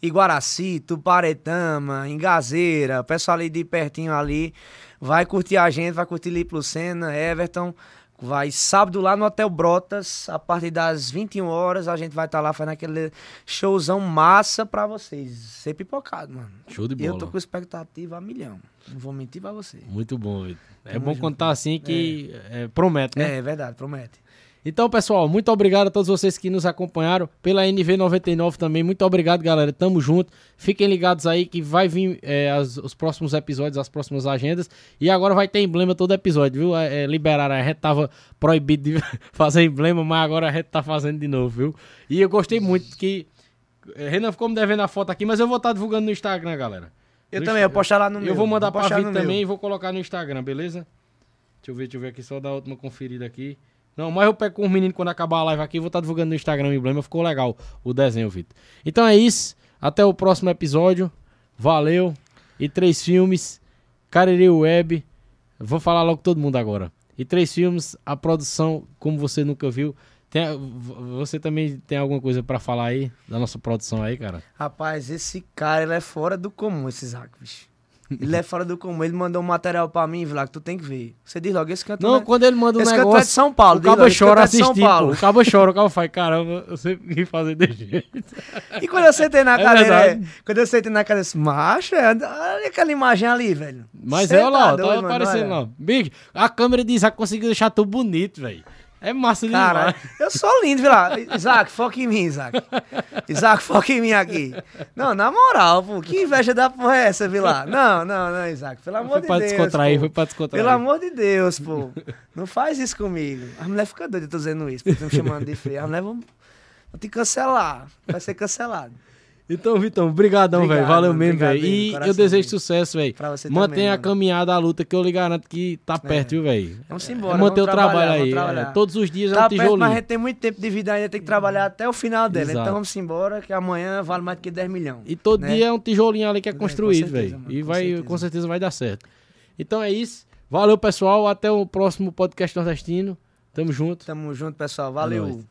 Iguaraci, Tuparetama, Engazeira, pessoal ali de pertinho ali. Vai curtir a gente, vai curtir Lipe Lucena, Everton. Vai sábado lá no Hotel Brotas, a partir das 21 horas, a gente vai estar tá lá fazendo aquele showzão massa pra vocês. Ser pipocado, mano. Show de bola. Eu tô com expectativa a milhão. Não vou mentir pra você. Muito bom, Vitor. É bom contar tá assim que é. É, promete, né? É, é verdade, promete. Então, pessoal, muito obrigado a todos vocês que nos acompanharam. Pela NV99 também, muito obrigado, galera. Tamo junto. Fiquem ligados aí que vai vir é, as, os próximos episódios, as próximas agendas. E agora vai ter emblema todo episódio, viu? É, é, liberaram, a gente tava proibido de fazer emblema, mas agora a gente tá fazendo de novo, viu? E eu gostei muito que. É, Renan ficou me devendo a foto aqui, mas eu vou estar tá divulgando no Instagram, galera. Eu no também, eu postar lá no eu meu. Eu vou mandar vou pra Vitor também meu. e vou colocar no Instagram, beleza? Deixa eu ver, deixa eu ver aqui, só dar a última conferida aqui. Não, mas eu pego com os meninos quando acabar a live aqui. Vou estar tá divulgando no Instagram o emblema. Ficou legal o desenho, Vitor. Então é isso. Até o próximo episódio. Valeu. E três filmes. Cariri Web. Vou falar logo todo mundo agora. E três filmes. A produção, como você nunca viu. Tem, você também tem alguma coisa para falar aí da nossa produção aí, cara? Rapaz, esse cara ele é fora do comum, esse Isaac, bicho. Ele é fora do comum. Ele mandou um material pra mim, que tu tem que ver. Você diz logo, esse canto Não, é... quando ele manda um esse negócio... Esse é de São Paulo. O cabo chora assistindo, O cabo chora, o cabo faz, caramba, eu sempre quis fazer desse jeito. E quando eu sentei na é cadeira, é, quando eu sentei na cadeira, macho, é, olha aquela imagem ali, velho. Mas é, olha lá, tá, aparecendo lá. Bicho, a câmera de Isaac conseguiu deixar tudo bonito, velho. É massa Cara, demais. eu sou lindo, viu lá? Isaac, foca em mim, Isaac. Isaac, foca em mim aqui. Não, na moral, pô, que inveja da porra é essa, viu lá? Não, não, não, Isaac, pelo amor de Deus. Foi pra descontrair, pô. foi pra descontrair. Pelo amor de Deus, pô. Não faz isso comigo. A mulher fica doida, eu tô dizendo isso, porque estão me chamando de feio. A mulher vão, vão te cancelar, vai ser cancelado. Então, Vitão, brigadão, velho. Valeu mesmo, velho. E eu desejo sucesso, velho. Mantenha a caminhada, a luta, que eu lhe garanto que tá é. perto, é. viu, velho? Vamos embora. É manter o trabalho aí. É, todos os dias tá é um tijolinho. Perto, mas a gente tem muito tempo de vida ainda, tem que trabalhar até o final dela. Exato. Então vamos embora, que amanhã vale mais do que 10 milhões. E todo né? dia é um tijolinho ali que é construído, velho. E vai, certeza. com certeza vai dar certo. Então é isso. Valeu, pessoal. Até o próximo podcast nordestino. Tamo junto. Tamo junto, pessoal. Valeu.